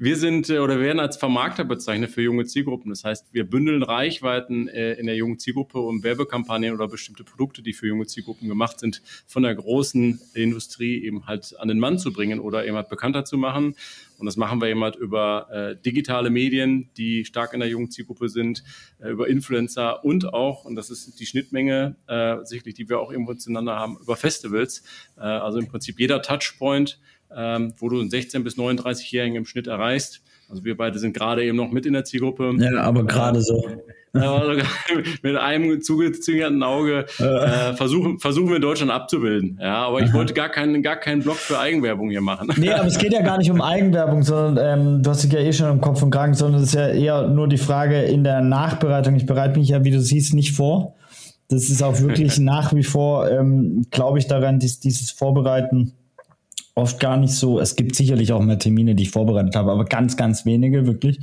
Wir sind äh, oder werden als Vermarkter bezeichnet für junge Zielgruppen. Das heißt, wir bündeln Reichweiten in der jungen Zielgruppe um Werbekampagnen oder bestimmte Produkte, die für junge Zielgruppen gemacht sind, von der großen großen Industrie eben halt an den Mann zu bringen oder eben halt bekannter zu machen. Und das machen wir eben halt über äh, digitale Medien, die stark in der jungen Zielgruppe sind, äh, über Influencer und auch, und das ist die Schnittmenge äh, sicherlich, die wir auch irgendwo zueinander haben, über Festivals. Äh, also im Prinzip jeder Touchpoint, ähm, wo du einen 16- bis 39-Jährigen im Schnitt erreichst. Also wir beide sind gerade eben noch mit in der Zielgruppe. Ja, aber gerade so. mit einem zugezwingerten Auge äh, versuchen, versuchen wir Deutschland abzubilden. Ja, aber ich wollte gar keinen, gar keinen Blog für Eigenwerbung hier machen. Nee, aber es geht ja gar nicht um Eigenwerbung, sondern ähm, du hast dich ja eh schon im Kopf und Kragen, sondern es ist ja eher nur die Frage in der Nachbereitung. Ich bereite mich ja, wie du siehst, nicht vor. Das ist auch wirklich nach wie vor, ähm, glaube ich daran, dies, dieses Vorbereiten oft gar nicht so. Es gibt sicherlich auch mehr Termine, die ich vorbereitet habe, aber ganz, ganz wenige wirklich.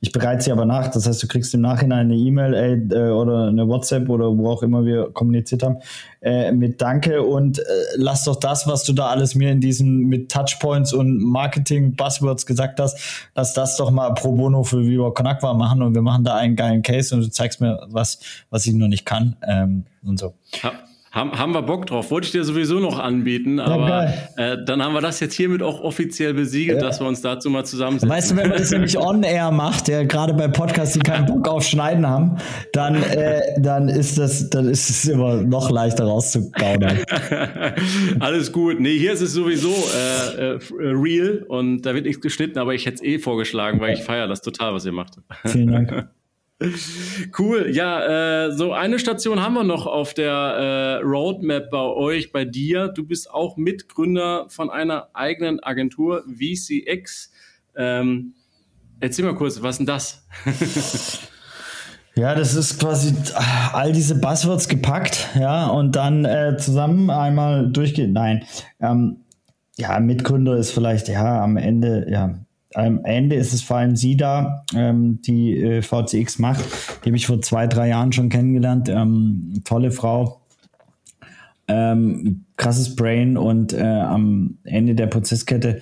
Ich bereite sie aber nach. Das heißt, du kriegst im Nachhinein eine E-Mail äh, oder eine WhatsApp oder wo auch immer wir kommuniziert haben äh, mit Danke und äh, lass doch das, was du da alles mir in diesen mit Touchpoints und Marketing Buzzwords gesagt hast, lass das doch mal pro bono für Viva Conakwa machen und wir machen da einen geilen Case und du zeigst mir was, was ich noch nicht kann ähm, und so. Ja. Haben, haben wir Bock drauf. Wollte ich dir sowieso noch anbieten, aber äh, dann haben wir das jetzt hiermit auch offiziell besiegelt, ja. dass wir uns dazu mal zusammensetzen. Weißt du, wenn man das nämlich on-air macht, ja, gerade bei Podcasts, die keinen Bock auf Schneiden haben, dann, äh, dann ist das, dann ist es immer noch leichter rauszugaudern. Alles gut. Nee, hier ist es sowieso äh, äh, real und da wird nichts geschnitten, aber ich hätte es eh vorgeschlagen, weil ich feiere das total, was ihr macht. Vielen Dank. Cool, ja, äh, so eine Station haben wir noch auf der äh, Roadmap bei euch, bei dir. Du bist auch Mitgründer von einer eigenen Agentur, VCX. Ähm, erzähl mal kurz, was ist denn das? Ja, das ist quasi all diese Buzzwords gepackt, ja, und dann äh, zusammen einmal durchgehen. Nein, ähm, ja, Mitgründer ist vielleicht, ja, am Ende, ja, am Ende ist es vor allem sie da, ähm, die äh, VCX macht. Die habe ich vor zwei, drei Jahren schon kennengelernt. Ähm, tolle Frau, ähm, krasses Brain und äh, am Ende der Prozesskette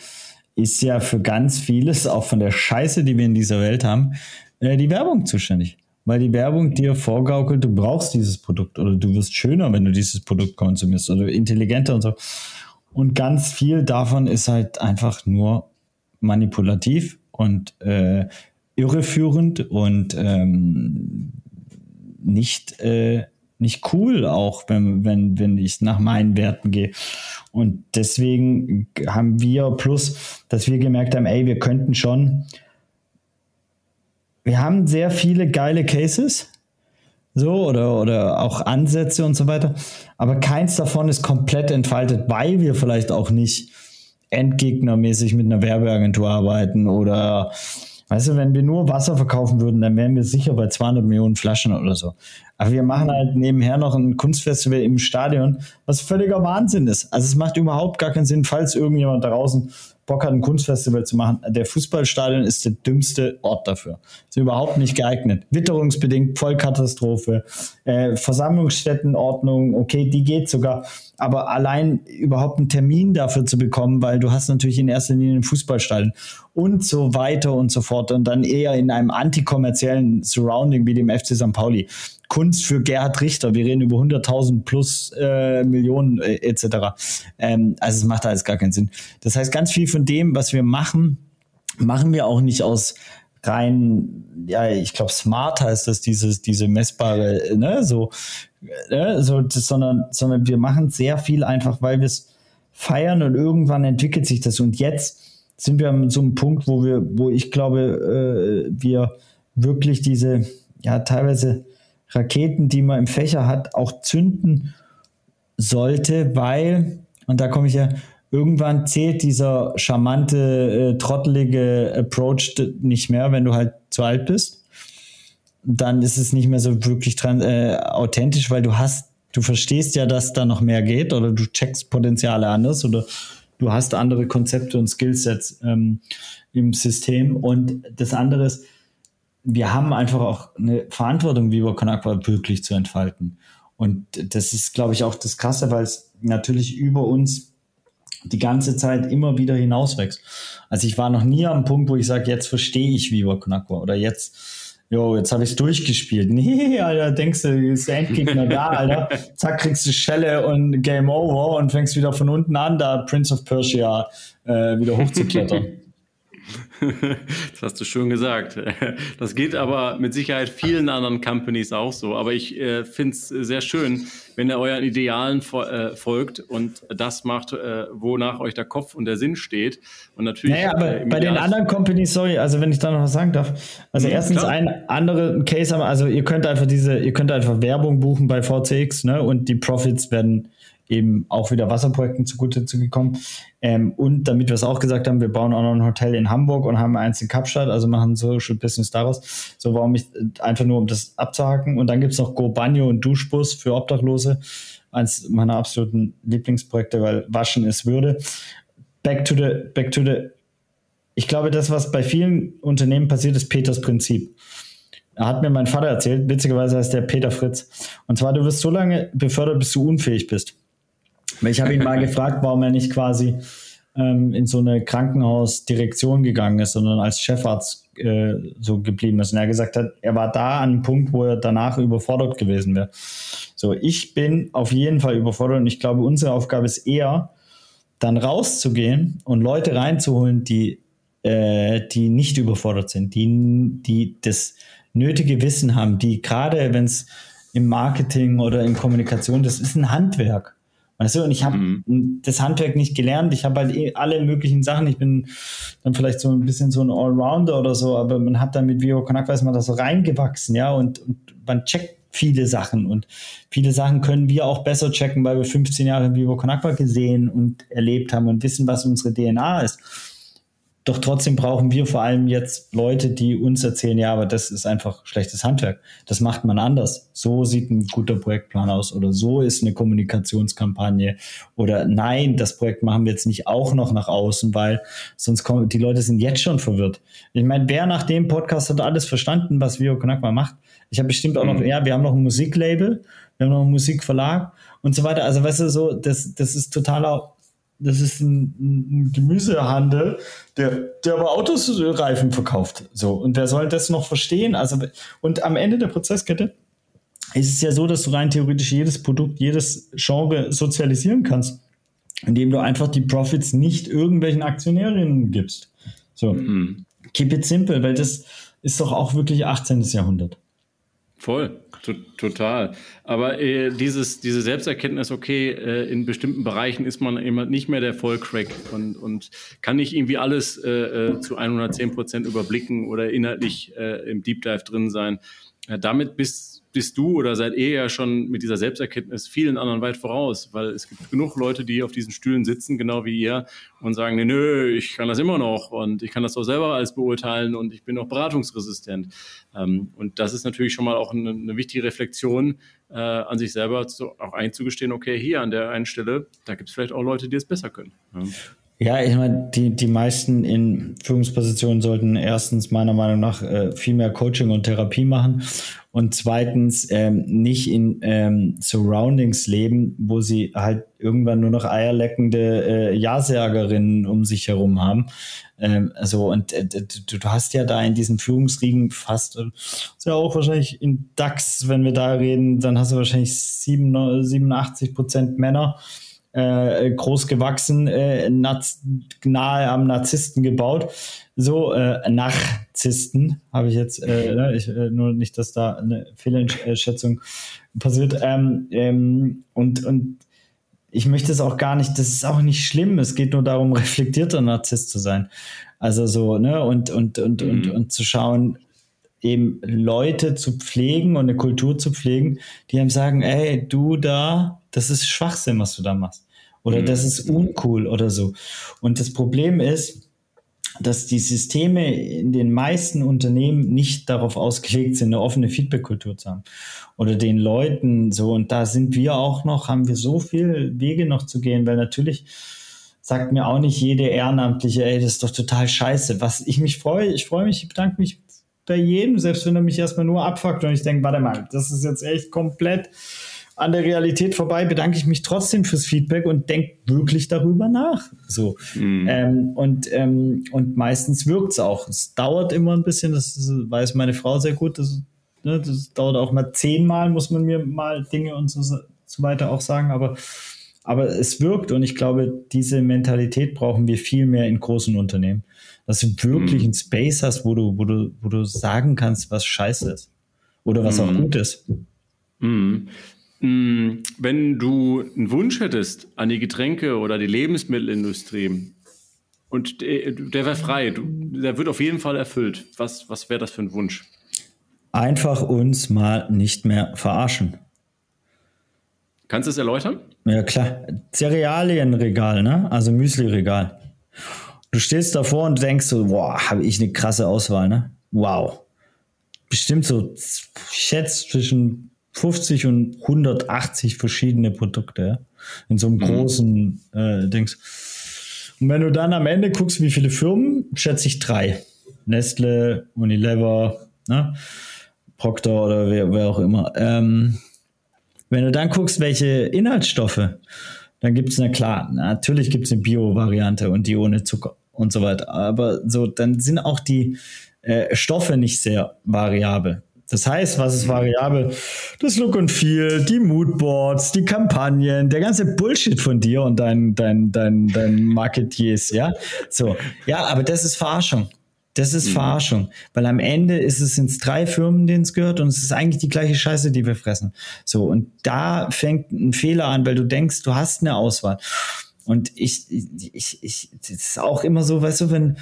ist ja für ganz vieles, auch von der Scheiße, die wir in dieser Welt haben, äh, die Werbung zuständig. Weil die Werbung dir vorgaukelt, du brauchst dieses Produkt oder du wirst schöner, wenn du dieses Produkt konsumierst oder intelligenter und so. Und ganz viel davon ist halt einfach nur manipulativ und äh, irreführend und ähm, nicht, äh, nicht cool auch, wenn, wenn, wenn ich nach meinen Werten gehe. Und deswegen haben wir plus, dass wir gemerkt haben, ey, wir könnten schon, wir haben sehr viele geile Cases, so oder, oder auch Ansätze und so weiter, aber keins davon ist komplett entfaltet, weil wir vielleicht auch nicht endgegnermäßig mit einer Werbeagentur arbeiten oder weißt du, wenn wir nur Wasser verkaufen würden, dann wären wir sicher bei 200 Millionen Flaschen oder so. Aber wir machen halt nebenher noch ein Kunstfestival im Stadion, was völliger Wahnsinn ist. Also es macht überhaupt gar keinen Sinn, falls irgendjemand draußen Bock hat, ein Kunstfestival zu machen. Der Fußballstadion ist der dümmste Ort dafür. Ist überhaupt nicht geeignet. Witterungsbedingt, Vollkatastrophe, äh, Versammlungsstättenordnung, okay, die geht sogar. Aber allein überhaupt einen Termin dafür zu bekommen, weil du hast natürlich in erster Linie ein Fußballstadion und so weiter und so fort und dann eher in einem antikommerziellen Surrounding wie dem FC St. Pauli. Kunst für Gerhard Richter. Wir reden über 100.000 plus äh, Millionen äh, etc. Ähm, also es macht alles gar keinen Sinn. Das heißt, ganz viel von dem, was wir machen, machen wir auch nicht aus rein, ja, ich glaube, smart heißt das, dieses, diese messbare, ne, so, ne, so, das, sondern, sondern wir machen sehr viel einfach, weil wir es feiern und irgendwann entwickelt sich das. Und jetzt sind wir an so einem Punkt, wo wir, wo ich glaube, äh, wir wirklich diese, ja, teilweise Raketen, die man im Fächer hat, auch zünden sollte, weil, und da komme ich ja, irgendwann zählt dieser charmante, äh, trottelige Approach nicht mehr, wenn du halt zu alt bist. Dann ist es nicht mehr so wirklich äh, authentisch, weil du hast, du verstehst ja, dass da noch mehr geht oder du checkst Potenziale anders oder du hast andere Konzepte und Skillsets ähm, im System. Und das andere ist, wir haben einfach auch eine Verantwortung, Viva Con Aqua wirklich zu entfalten. Und das ist, glaube ich, auch das Krasse, weil es natürlich über uns die ganze Zeit immer wieder hinauswächst. Also ich war noch nie am Punkt, wo ich sage, jetzt verstehe ich Viva Con oder jetzt, jo, jetzt habe ich es durchgespielt. Nee, Alter, denkst du, ist der Endgegner da, Alter. Zack, kriegst du Schelle und Game Over und fängst wieder von unten an, da Prince of Persia äh, wieder hochzuklettern. Das hast du schön gesagt. Das geht aber mit Sicherheit vielen anderen Companies auch so. Aber ich äh, finde es sehr schön, wenn ihr euren Idealen äh, folgt und das macht, äh, wonach euch der Kopf und der Sinn steht. Und natürlich. Naja, aber äh, bei den anderen Companies, sorry, also wenn ich da noch was sagen darf. Also mhm, erstens klar. ein anderer Case, also ihr könnt einfach diese, ihr könnt einfach Werbung buchen bei VCX, ne? Und die Profits werden eben auch wieder Wasserprojekten zugute zu gekommen. Ähm, und damit wir es auch gesagt haben, wir bauen auch noch ein Hotel in Hamburg und haben eins in Kapstadt, also machen Social Business daraus. So warum ich einfach nur, um das abzuhaken. Und dann gibt es noch Go Banyo und Duschbus für Obdachlose. Eins meiner absoluten Lieblingsprojekte, weil Waschen ist Würde. Back to the, back to the, ich glaube, das, was bei vielen Unternehmen passiert, ist Peters Prinzip hat mir mein Vater erzählt, witzigerweise heißt der Peter Fritz. Und zwar, du wirst so lange befördert, bis du unfähig bist. Ich habe ihn mal gefragt, warum er nicht quasi ähm, in so eine Krankenhausdirektion gegangen ist, sondern als Chefarzt äh, so geblieben ist. Und er gesagt hat, er war da an einem Punkt, wo er danach überfordert gewesen wäre. So, ich bin auf jeden Fall überfordert und ich glaube, unsere Aufgabe ist eher, dann rauszugehen und Leute reinzuholen, die, äh, die nicht überfordert sind, die, die das nötige Wissen haben, die gerade, wenn es im Marketing oder in Kommunikation, das ist ein Handwerk. Weißt du, und ich habe mhm. das Handwerk nicht gelernt. Ich habe halt eh alle möglichen Sachen. Ich bin dann vielleicht so ein bisschen so ein Allrounder oder so, aber man hat dann mit Vio Konak, weiß man, da so reingewachsen, ja, und, und man checkt viele Sachen und viele Sachen können wir auch besser checken, weil wir 15 Jahre Vivo Conakwa gesehen und erlebt haben und wissen, was unsere DNA ist. Doch trotzdem brauchen wir vor allem jetzt Leute, die uns erzählen, ja, aber das ist einfach schlechtes Handwerk. Das macht man anders. So sieht ein guter Projektplan aus oder so ist eine Kommunikationskampagne oder nein, das Projekt machen wir jetzt nicht auch noch nach außen, weil sonst kommen, die Leute sind jetzt schon verwirrt. Ich meine, wer nach dem Podcast hat alles verstanden, was Vio Konakma macht? Ich habe bestimmt auch noch, mhm. ja, wir haben noch ein Musiklabel, wir haben noch einen Musikverlag und so weiter. Also, weißt du, so, das, das ist totaler das ist ein, ein, Gemüsehandel, der, der aber Autosreifen verkauft. So. Und wer soll das noch verstehen? Also, und am Ende der Prozesskette ist es ja so, dass du rein theoretisch jedes Produkt, jedes Genre sozialisieren kannst, indem du einfach die Profits nicht irgendwelchen Aktionärinnen gibst. So. Mhm. Keep it simple, weil das ist doch auch wirklich 18. Jahrhundert. Voll, total. Aber äh, dieses, diese Selbsterkenntnis, okay, äh, in bestimmten Bereichen ist man eben nicht mehr der Vollcrack und, und kann nicht irgendwie alles äh, äh zu 110 Prozent überblicken oder inhaltlich äh, im Deep Dive drin sein. damit bist bist du oder seid ihr ja schon mit dieser Selbsterkenntnis vielen anderen weit voraus, weil es gibt genug Leute, die auf diesen Stühlen sitzen, genau wie ihr, und sagen, nee, nö, ich kann das immer noch und ich kann das auch selber alles beurteilen und ich bin auch beratungsresistent. Ähm, und das ist natürlich schon mal auch eine, eine wichtige Reflexion äh, an sich selber, zu, auch einzugestehen, okay, hier an der einen Stelle, da gibt es vielleicht auch Leute, die es besser können. Ja. Ja, ich meine, die, die meisten in Führungspositionen sollten erstens meiner Meinung nach äh, viel mehr Coaching und Therapie machen und zweitens ähm, nicht in ähm, Surroundings leben, wo sie halt irgendwann nur noch eierleckende äh, Ja-Sagerinnen um sich herum haben. Ähm, also und äh, du, du hast ja da in diesen Führungsriegen fast, äh, ist ja auch wahrscheinlich in DAX, wenn wir da reden, dann hast du wahrscheinlich 7, 87 Prozent Männer äh, groß gewachsen, äh, nahe am Narzissten gebaut. So, äh, Narzissten habe ich jetzt, äh, ne, ich, äh, nur nicht, dass da eine Fehleinschätzung passiert. Ähm, ähm, und, und ich möchte es auch gar nicht, das ist auch nicht schlimm. Es geht nur darum, reflektierter Narzisst zu sein. Also so, ne, und, und, und, mhm. und, und zu schauen, eben Leute zu pflegen und eine Kultur zu pflegen, die einem sagen, ey, du da, das ist Schwachsinn, was du da machst. Oder mhm. das ist uncool oder so. Und das Problem ist, dass die Systeme in den meisten Unternehmen nicht darauf ausgelegt sind, eine offene Feedback-Kultur zu haben. Oder den Leuten so, und da sind wir auch noch, haben wir so viel Wege noch zu gehen, weil natürlich sagt mir auch nicht jede Ehrenamtliche, ey, das ist doch total scheiße. Was ich mich freue, ich freue mich, ich bedanke mich bei jedem, selbst wenn er mich erstmal nur abfuckt und ich denke, warte mal, das ist jetzt echt komplett an der Realität vorbei, bedanke ich mich trotzdem fürs Feedback und denke wirklich darüber nach. So. Mhm. Ähm, und, ähm, und meistens wirkt es auch. Es dauert immer ein bisschen, das weiß meine Frau sehr gut. Das, ne, das dauert auch mal zehnmal, muss man mir mal Dinge und so, so weiter auch sagen, aber aber es wirkt und ich glaube, diese Mentalität brauchen wir viel mehr in großen Unternehmen dass du wirklich mhm. einen Space hast, wo du, wo du, wo du sagen kannst, was scheiße ist. Oder was mhm. auch gut ist. Mhm. mhm. Wenn du einen Wunsch hättest an die Getränke oder die Lebensmittelindustrie und der, der wäre frei, der wird auf jeden Fall erfüllt. Was, was wäre das für ein Wunsch? Einfach uns mal nicht mehr verarschen. Kannst du es erläutern? Ja, klar. Cerealienregal, ne? Also Müsli-Regal. Du stehst davor und denkst so, boah, habe ich eine krasse Auswahl, ne? Wow. Bestimmt so, ich schätze, zwischen 50 und 180 verschiedene Produkte, ja? In so einem mhm. großen äh, Dings. Und wenn du dann am Ende guckst, wie viele Firmen, schätze ich drei. Nestle, Unilever, ne? Procter oder wer, wer auch immer. Ähm, wenn du dann guckst, welche Inhaltsstoffe, dann gibt es, na klar, natürlich gibt es eine Bio-Variante und die ohne Zucker und so weiter. Aber so, dann sind auch die äh, Stoffe nicht sehr variabel. Das heißt, was ist variabel? Das Look und Feel, die Moodboards, die Kampagnen, der ganze Bullshit von dir und dein, dein, dein, dein Marketiers, ja? So. Ja, aber das ist Verarschung. Das ist mhm. Verarschung, weil am Ende ist es ins drei Firmen, denen es gehört und es ist eigentlich die gleiche Scheiße, die wir fressen. So und da fängt ein Fehler an, weil du denkst, du hast eine Auswahl. Und ich, ich, ich, das ist auch immer so, weißt du, wenn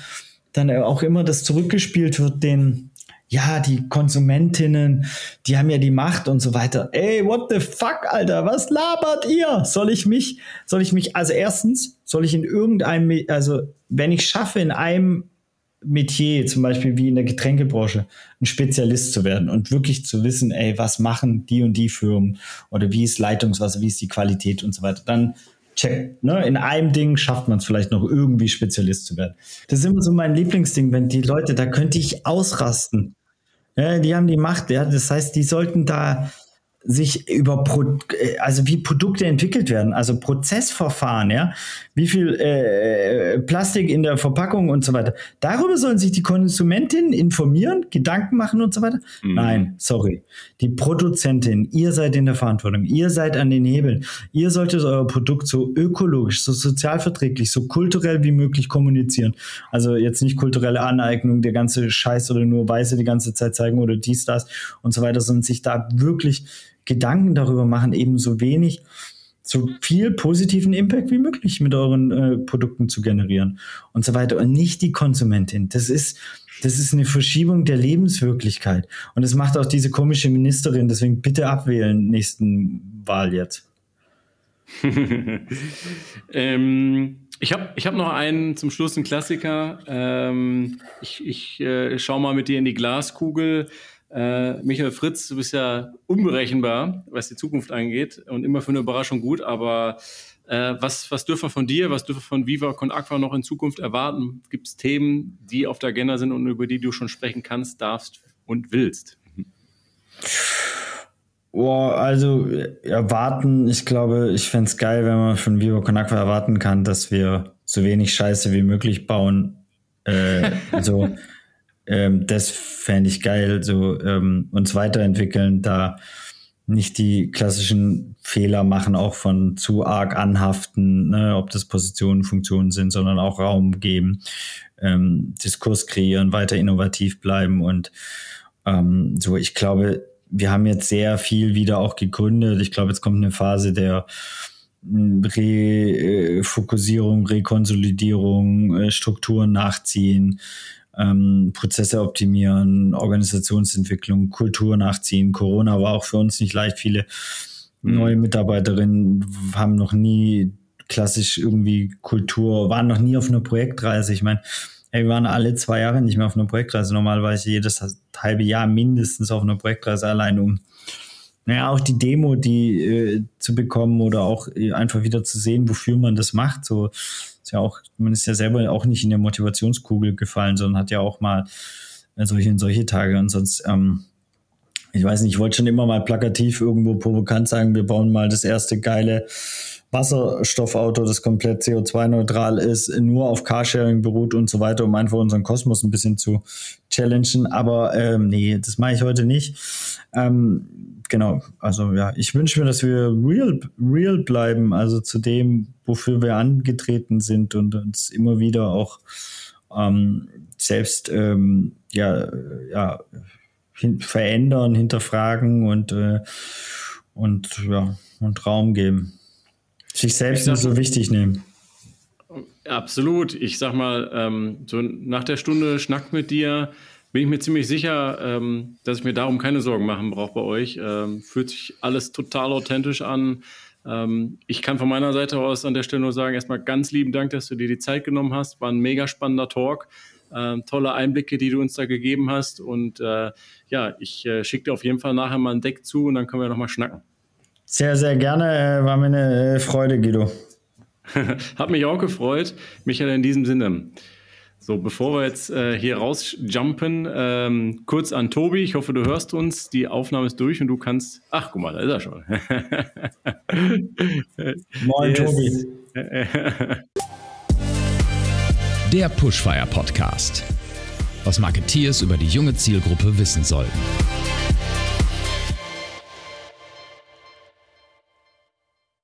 dann auch immer das zurückgespielt wird, den, ja, die Konsumentinnen, die haben ja die Macht und so weiter. Ey, what the fuck, Alter, was labert ihr? Soll ich mich, soll ich mich, also erstens, soll ich in irgendeinem, also wenn ich schaffe, in einem Metier, zum Beispiel wie in der Getränkebranche, ein Spezialist zu werden und wirklich zu wissen, ey, was machen die und die Firmen oder wie ist Leitungswasser, wie ist die Qualität und so weiter, dann check. Ne? In einem Ding schafft man es vielleicht noch irgendwie Spezialist zu werden. Das ist immer so mein Lieblingsding, wenn die Leute, da könnte ich ausrasten. Ja, die haben die Macht, ja. Das heißt, die sollten da sich über Pro äh, also wie Produkte entwickelt werden, also Prozessverfahren, ja, wie viel äh, Plastik in der Verpackung und so weiter. Darüber sollen sich die Konsumentinnen informieren, Gedanken machen und so weiter. Mhm. Nein, sorry. Die Produzentin, ihr seid in der Verantwortung, ihr seid an den Hebeln, ihr solltet euer Produkt so ökologisch, so sozialverträglich, so kulturell wie möglich kommunizieren. Also jetzt nicht kulturelle Aneignung, der ganze Scheiß oder nur Weiße die ganze Zeit zeigen oder dies, das und so weiter, sondern sich da wirklich Gedanken darüber machen, eben so wenig, so viel positiven Impact wie möglich mit euren äh, Produkten zu generieren und so weiter und nicht die Konsumentin. Das ist, das ist eine Verschiebung der Lebenswirklichkeit. Und das macht auch diese komische Ministerin. Deswegen bitte abwählen nächsten Wahl jetzt. ähm, ich habe ich hab noch einen zum Schluss, einen Klassiker. Ähm, ich ich äh, schau mal mit dir in die Glaskugel. Äh, Michael Fritz, du bist ja unberechenbar, was die Zukunft angeht und immer für eine Überraschung gut, aber äh, was, was dürfen wir von dir, was dürfen wir von Viva Con Aqua noch in Zukunft erwarten? Gibt es Themen, die auf der Agenda sind und über die du schon sprechen kannst, darfst und willst? Oh, also erwarten, ich glaube, ich fände es geil, wenn man von Viva Con Aqua erwarten kann, dass wir so wenig Scheiße wie möglich bauen. Äh, so, ähm, das fände ich geil, so ähm, uns weiterentwickeln, da nicht die klassischen Fehler machen, auch von zu arg anhaften, ne, ob das Positionen, Funktionen sind, sondern auch Raum geben, ähm, Diskurs kreieren, weiter innovativ bleiben und ähm, so. Ich glaube, wir haben jetzt sehr viel wieder auch gegründet. Ich glaube, jetzt kommt eine Phase der hm, Refokussierung, Rekonsolidierung, äh, Strukturen nachziehen, ähm, Prozesse optimieren, Organisationsentwicklung, Kultur nachziehen. Corona war auch für uns nicht leicht. Viele mhm. neue Mitarbeiterinnen haben noch nie klassisch irgendwie Kultur, waren noch nie auf einer Projektreise. Ich meine, hey, wir waren alle zwei Jahre nicht mehr auf einer Projektreise. Normalerweise jedes halbe Jahr mindestens auf einer Projektreise allein um naja, auch die Demo, die äh, zu bekommen oder auch einfach wieder zu sehen, wofür man das macht. So ist ja auch, man ist ja selber auch nicht in der Motivationskugel gefallen, sondern hat ja auch mal äh, solche und solche Tage. Und sonst, ähm, ich weiß nicht, ich wollte schon immer mal plakativ irgendwo provokant sagen, wir bauen mal das erste geile Wasserstoffauto, das komplett CO2-neutral ist, nur auf Carsharing beruht und so weiter, um einfach unseren Kosmos ein bisschen zu challengen. Aber ähm, nee, das mache ich heute nicht. Ähm, genau, also ja, ich wünsche mir, dass wir real, real bleiben, also zu dem, wofür wir angetreten sind und uns immer wieder auch ähm, selbst ähm, ja, ja, hin verändern, hinterfragen und, äh, und ja, und Raum geben. Sich selbst nicht so wichtig nehmen. Absolut. Ich sag mal, ähm, so nach der Stunde Schnack mit dir bin ich mir ziemlich sicher, ähm, dass ich mir darum keine Sorgen machen brauche bei euch. Ähm, fühlt sich alles total authentisch an. Ähm, ich kann von meiner Seite aus an der Stelle nur sagen, erstmal ganz lieben Dank, dass du dir die Zeit genommen hast. War ein mega spannender Talk. Ähm, tolle Einblicke, die du uns da gegeben hast. Und äh, ja, ich äh, schicke dir auf jeden Fall nachher mal ein Deck zu und dann können wir nochmal schnacken. Sehr, sehr gerne. Äh, war mir eine äh, Freude, Guido. Hat mich auch gefreut. Michael, in diesem Sinne. So, bevor wir jetzt äh, hier rausjumpen, ähm, kurz an Tobi. Ich hoffe, du hörst uns. Die Aufnahme ist durch und du kannst. Ach, guck mal, da ist er schon. Moin, Tobi. Der Pushfire Podcast. Was Marketeers über die junge Zielgruppe wissen sollten.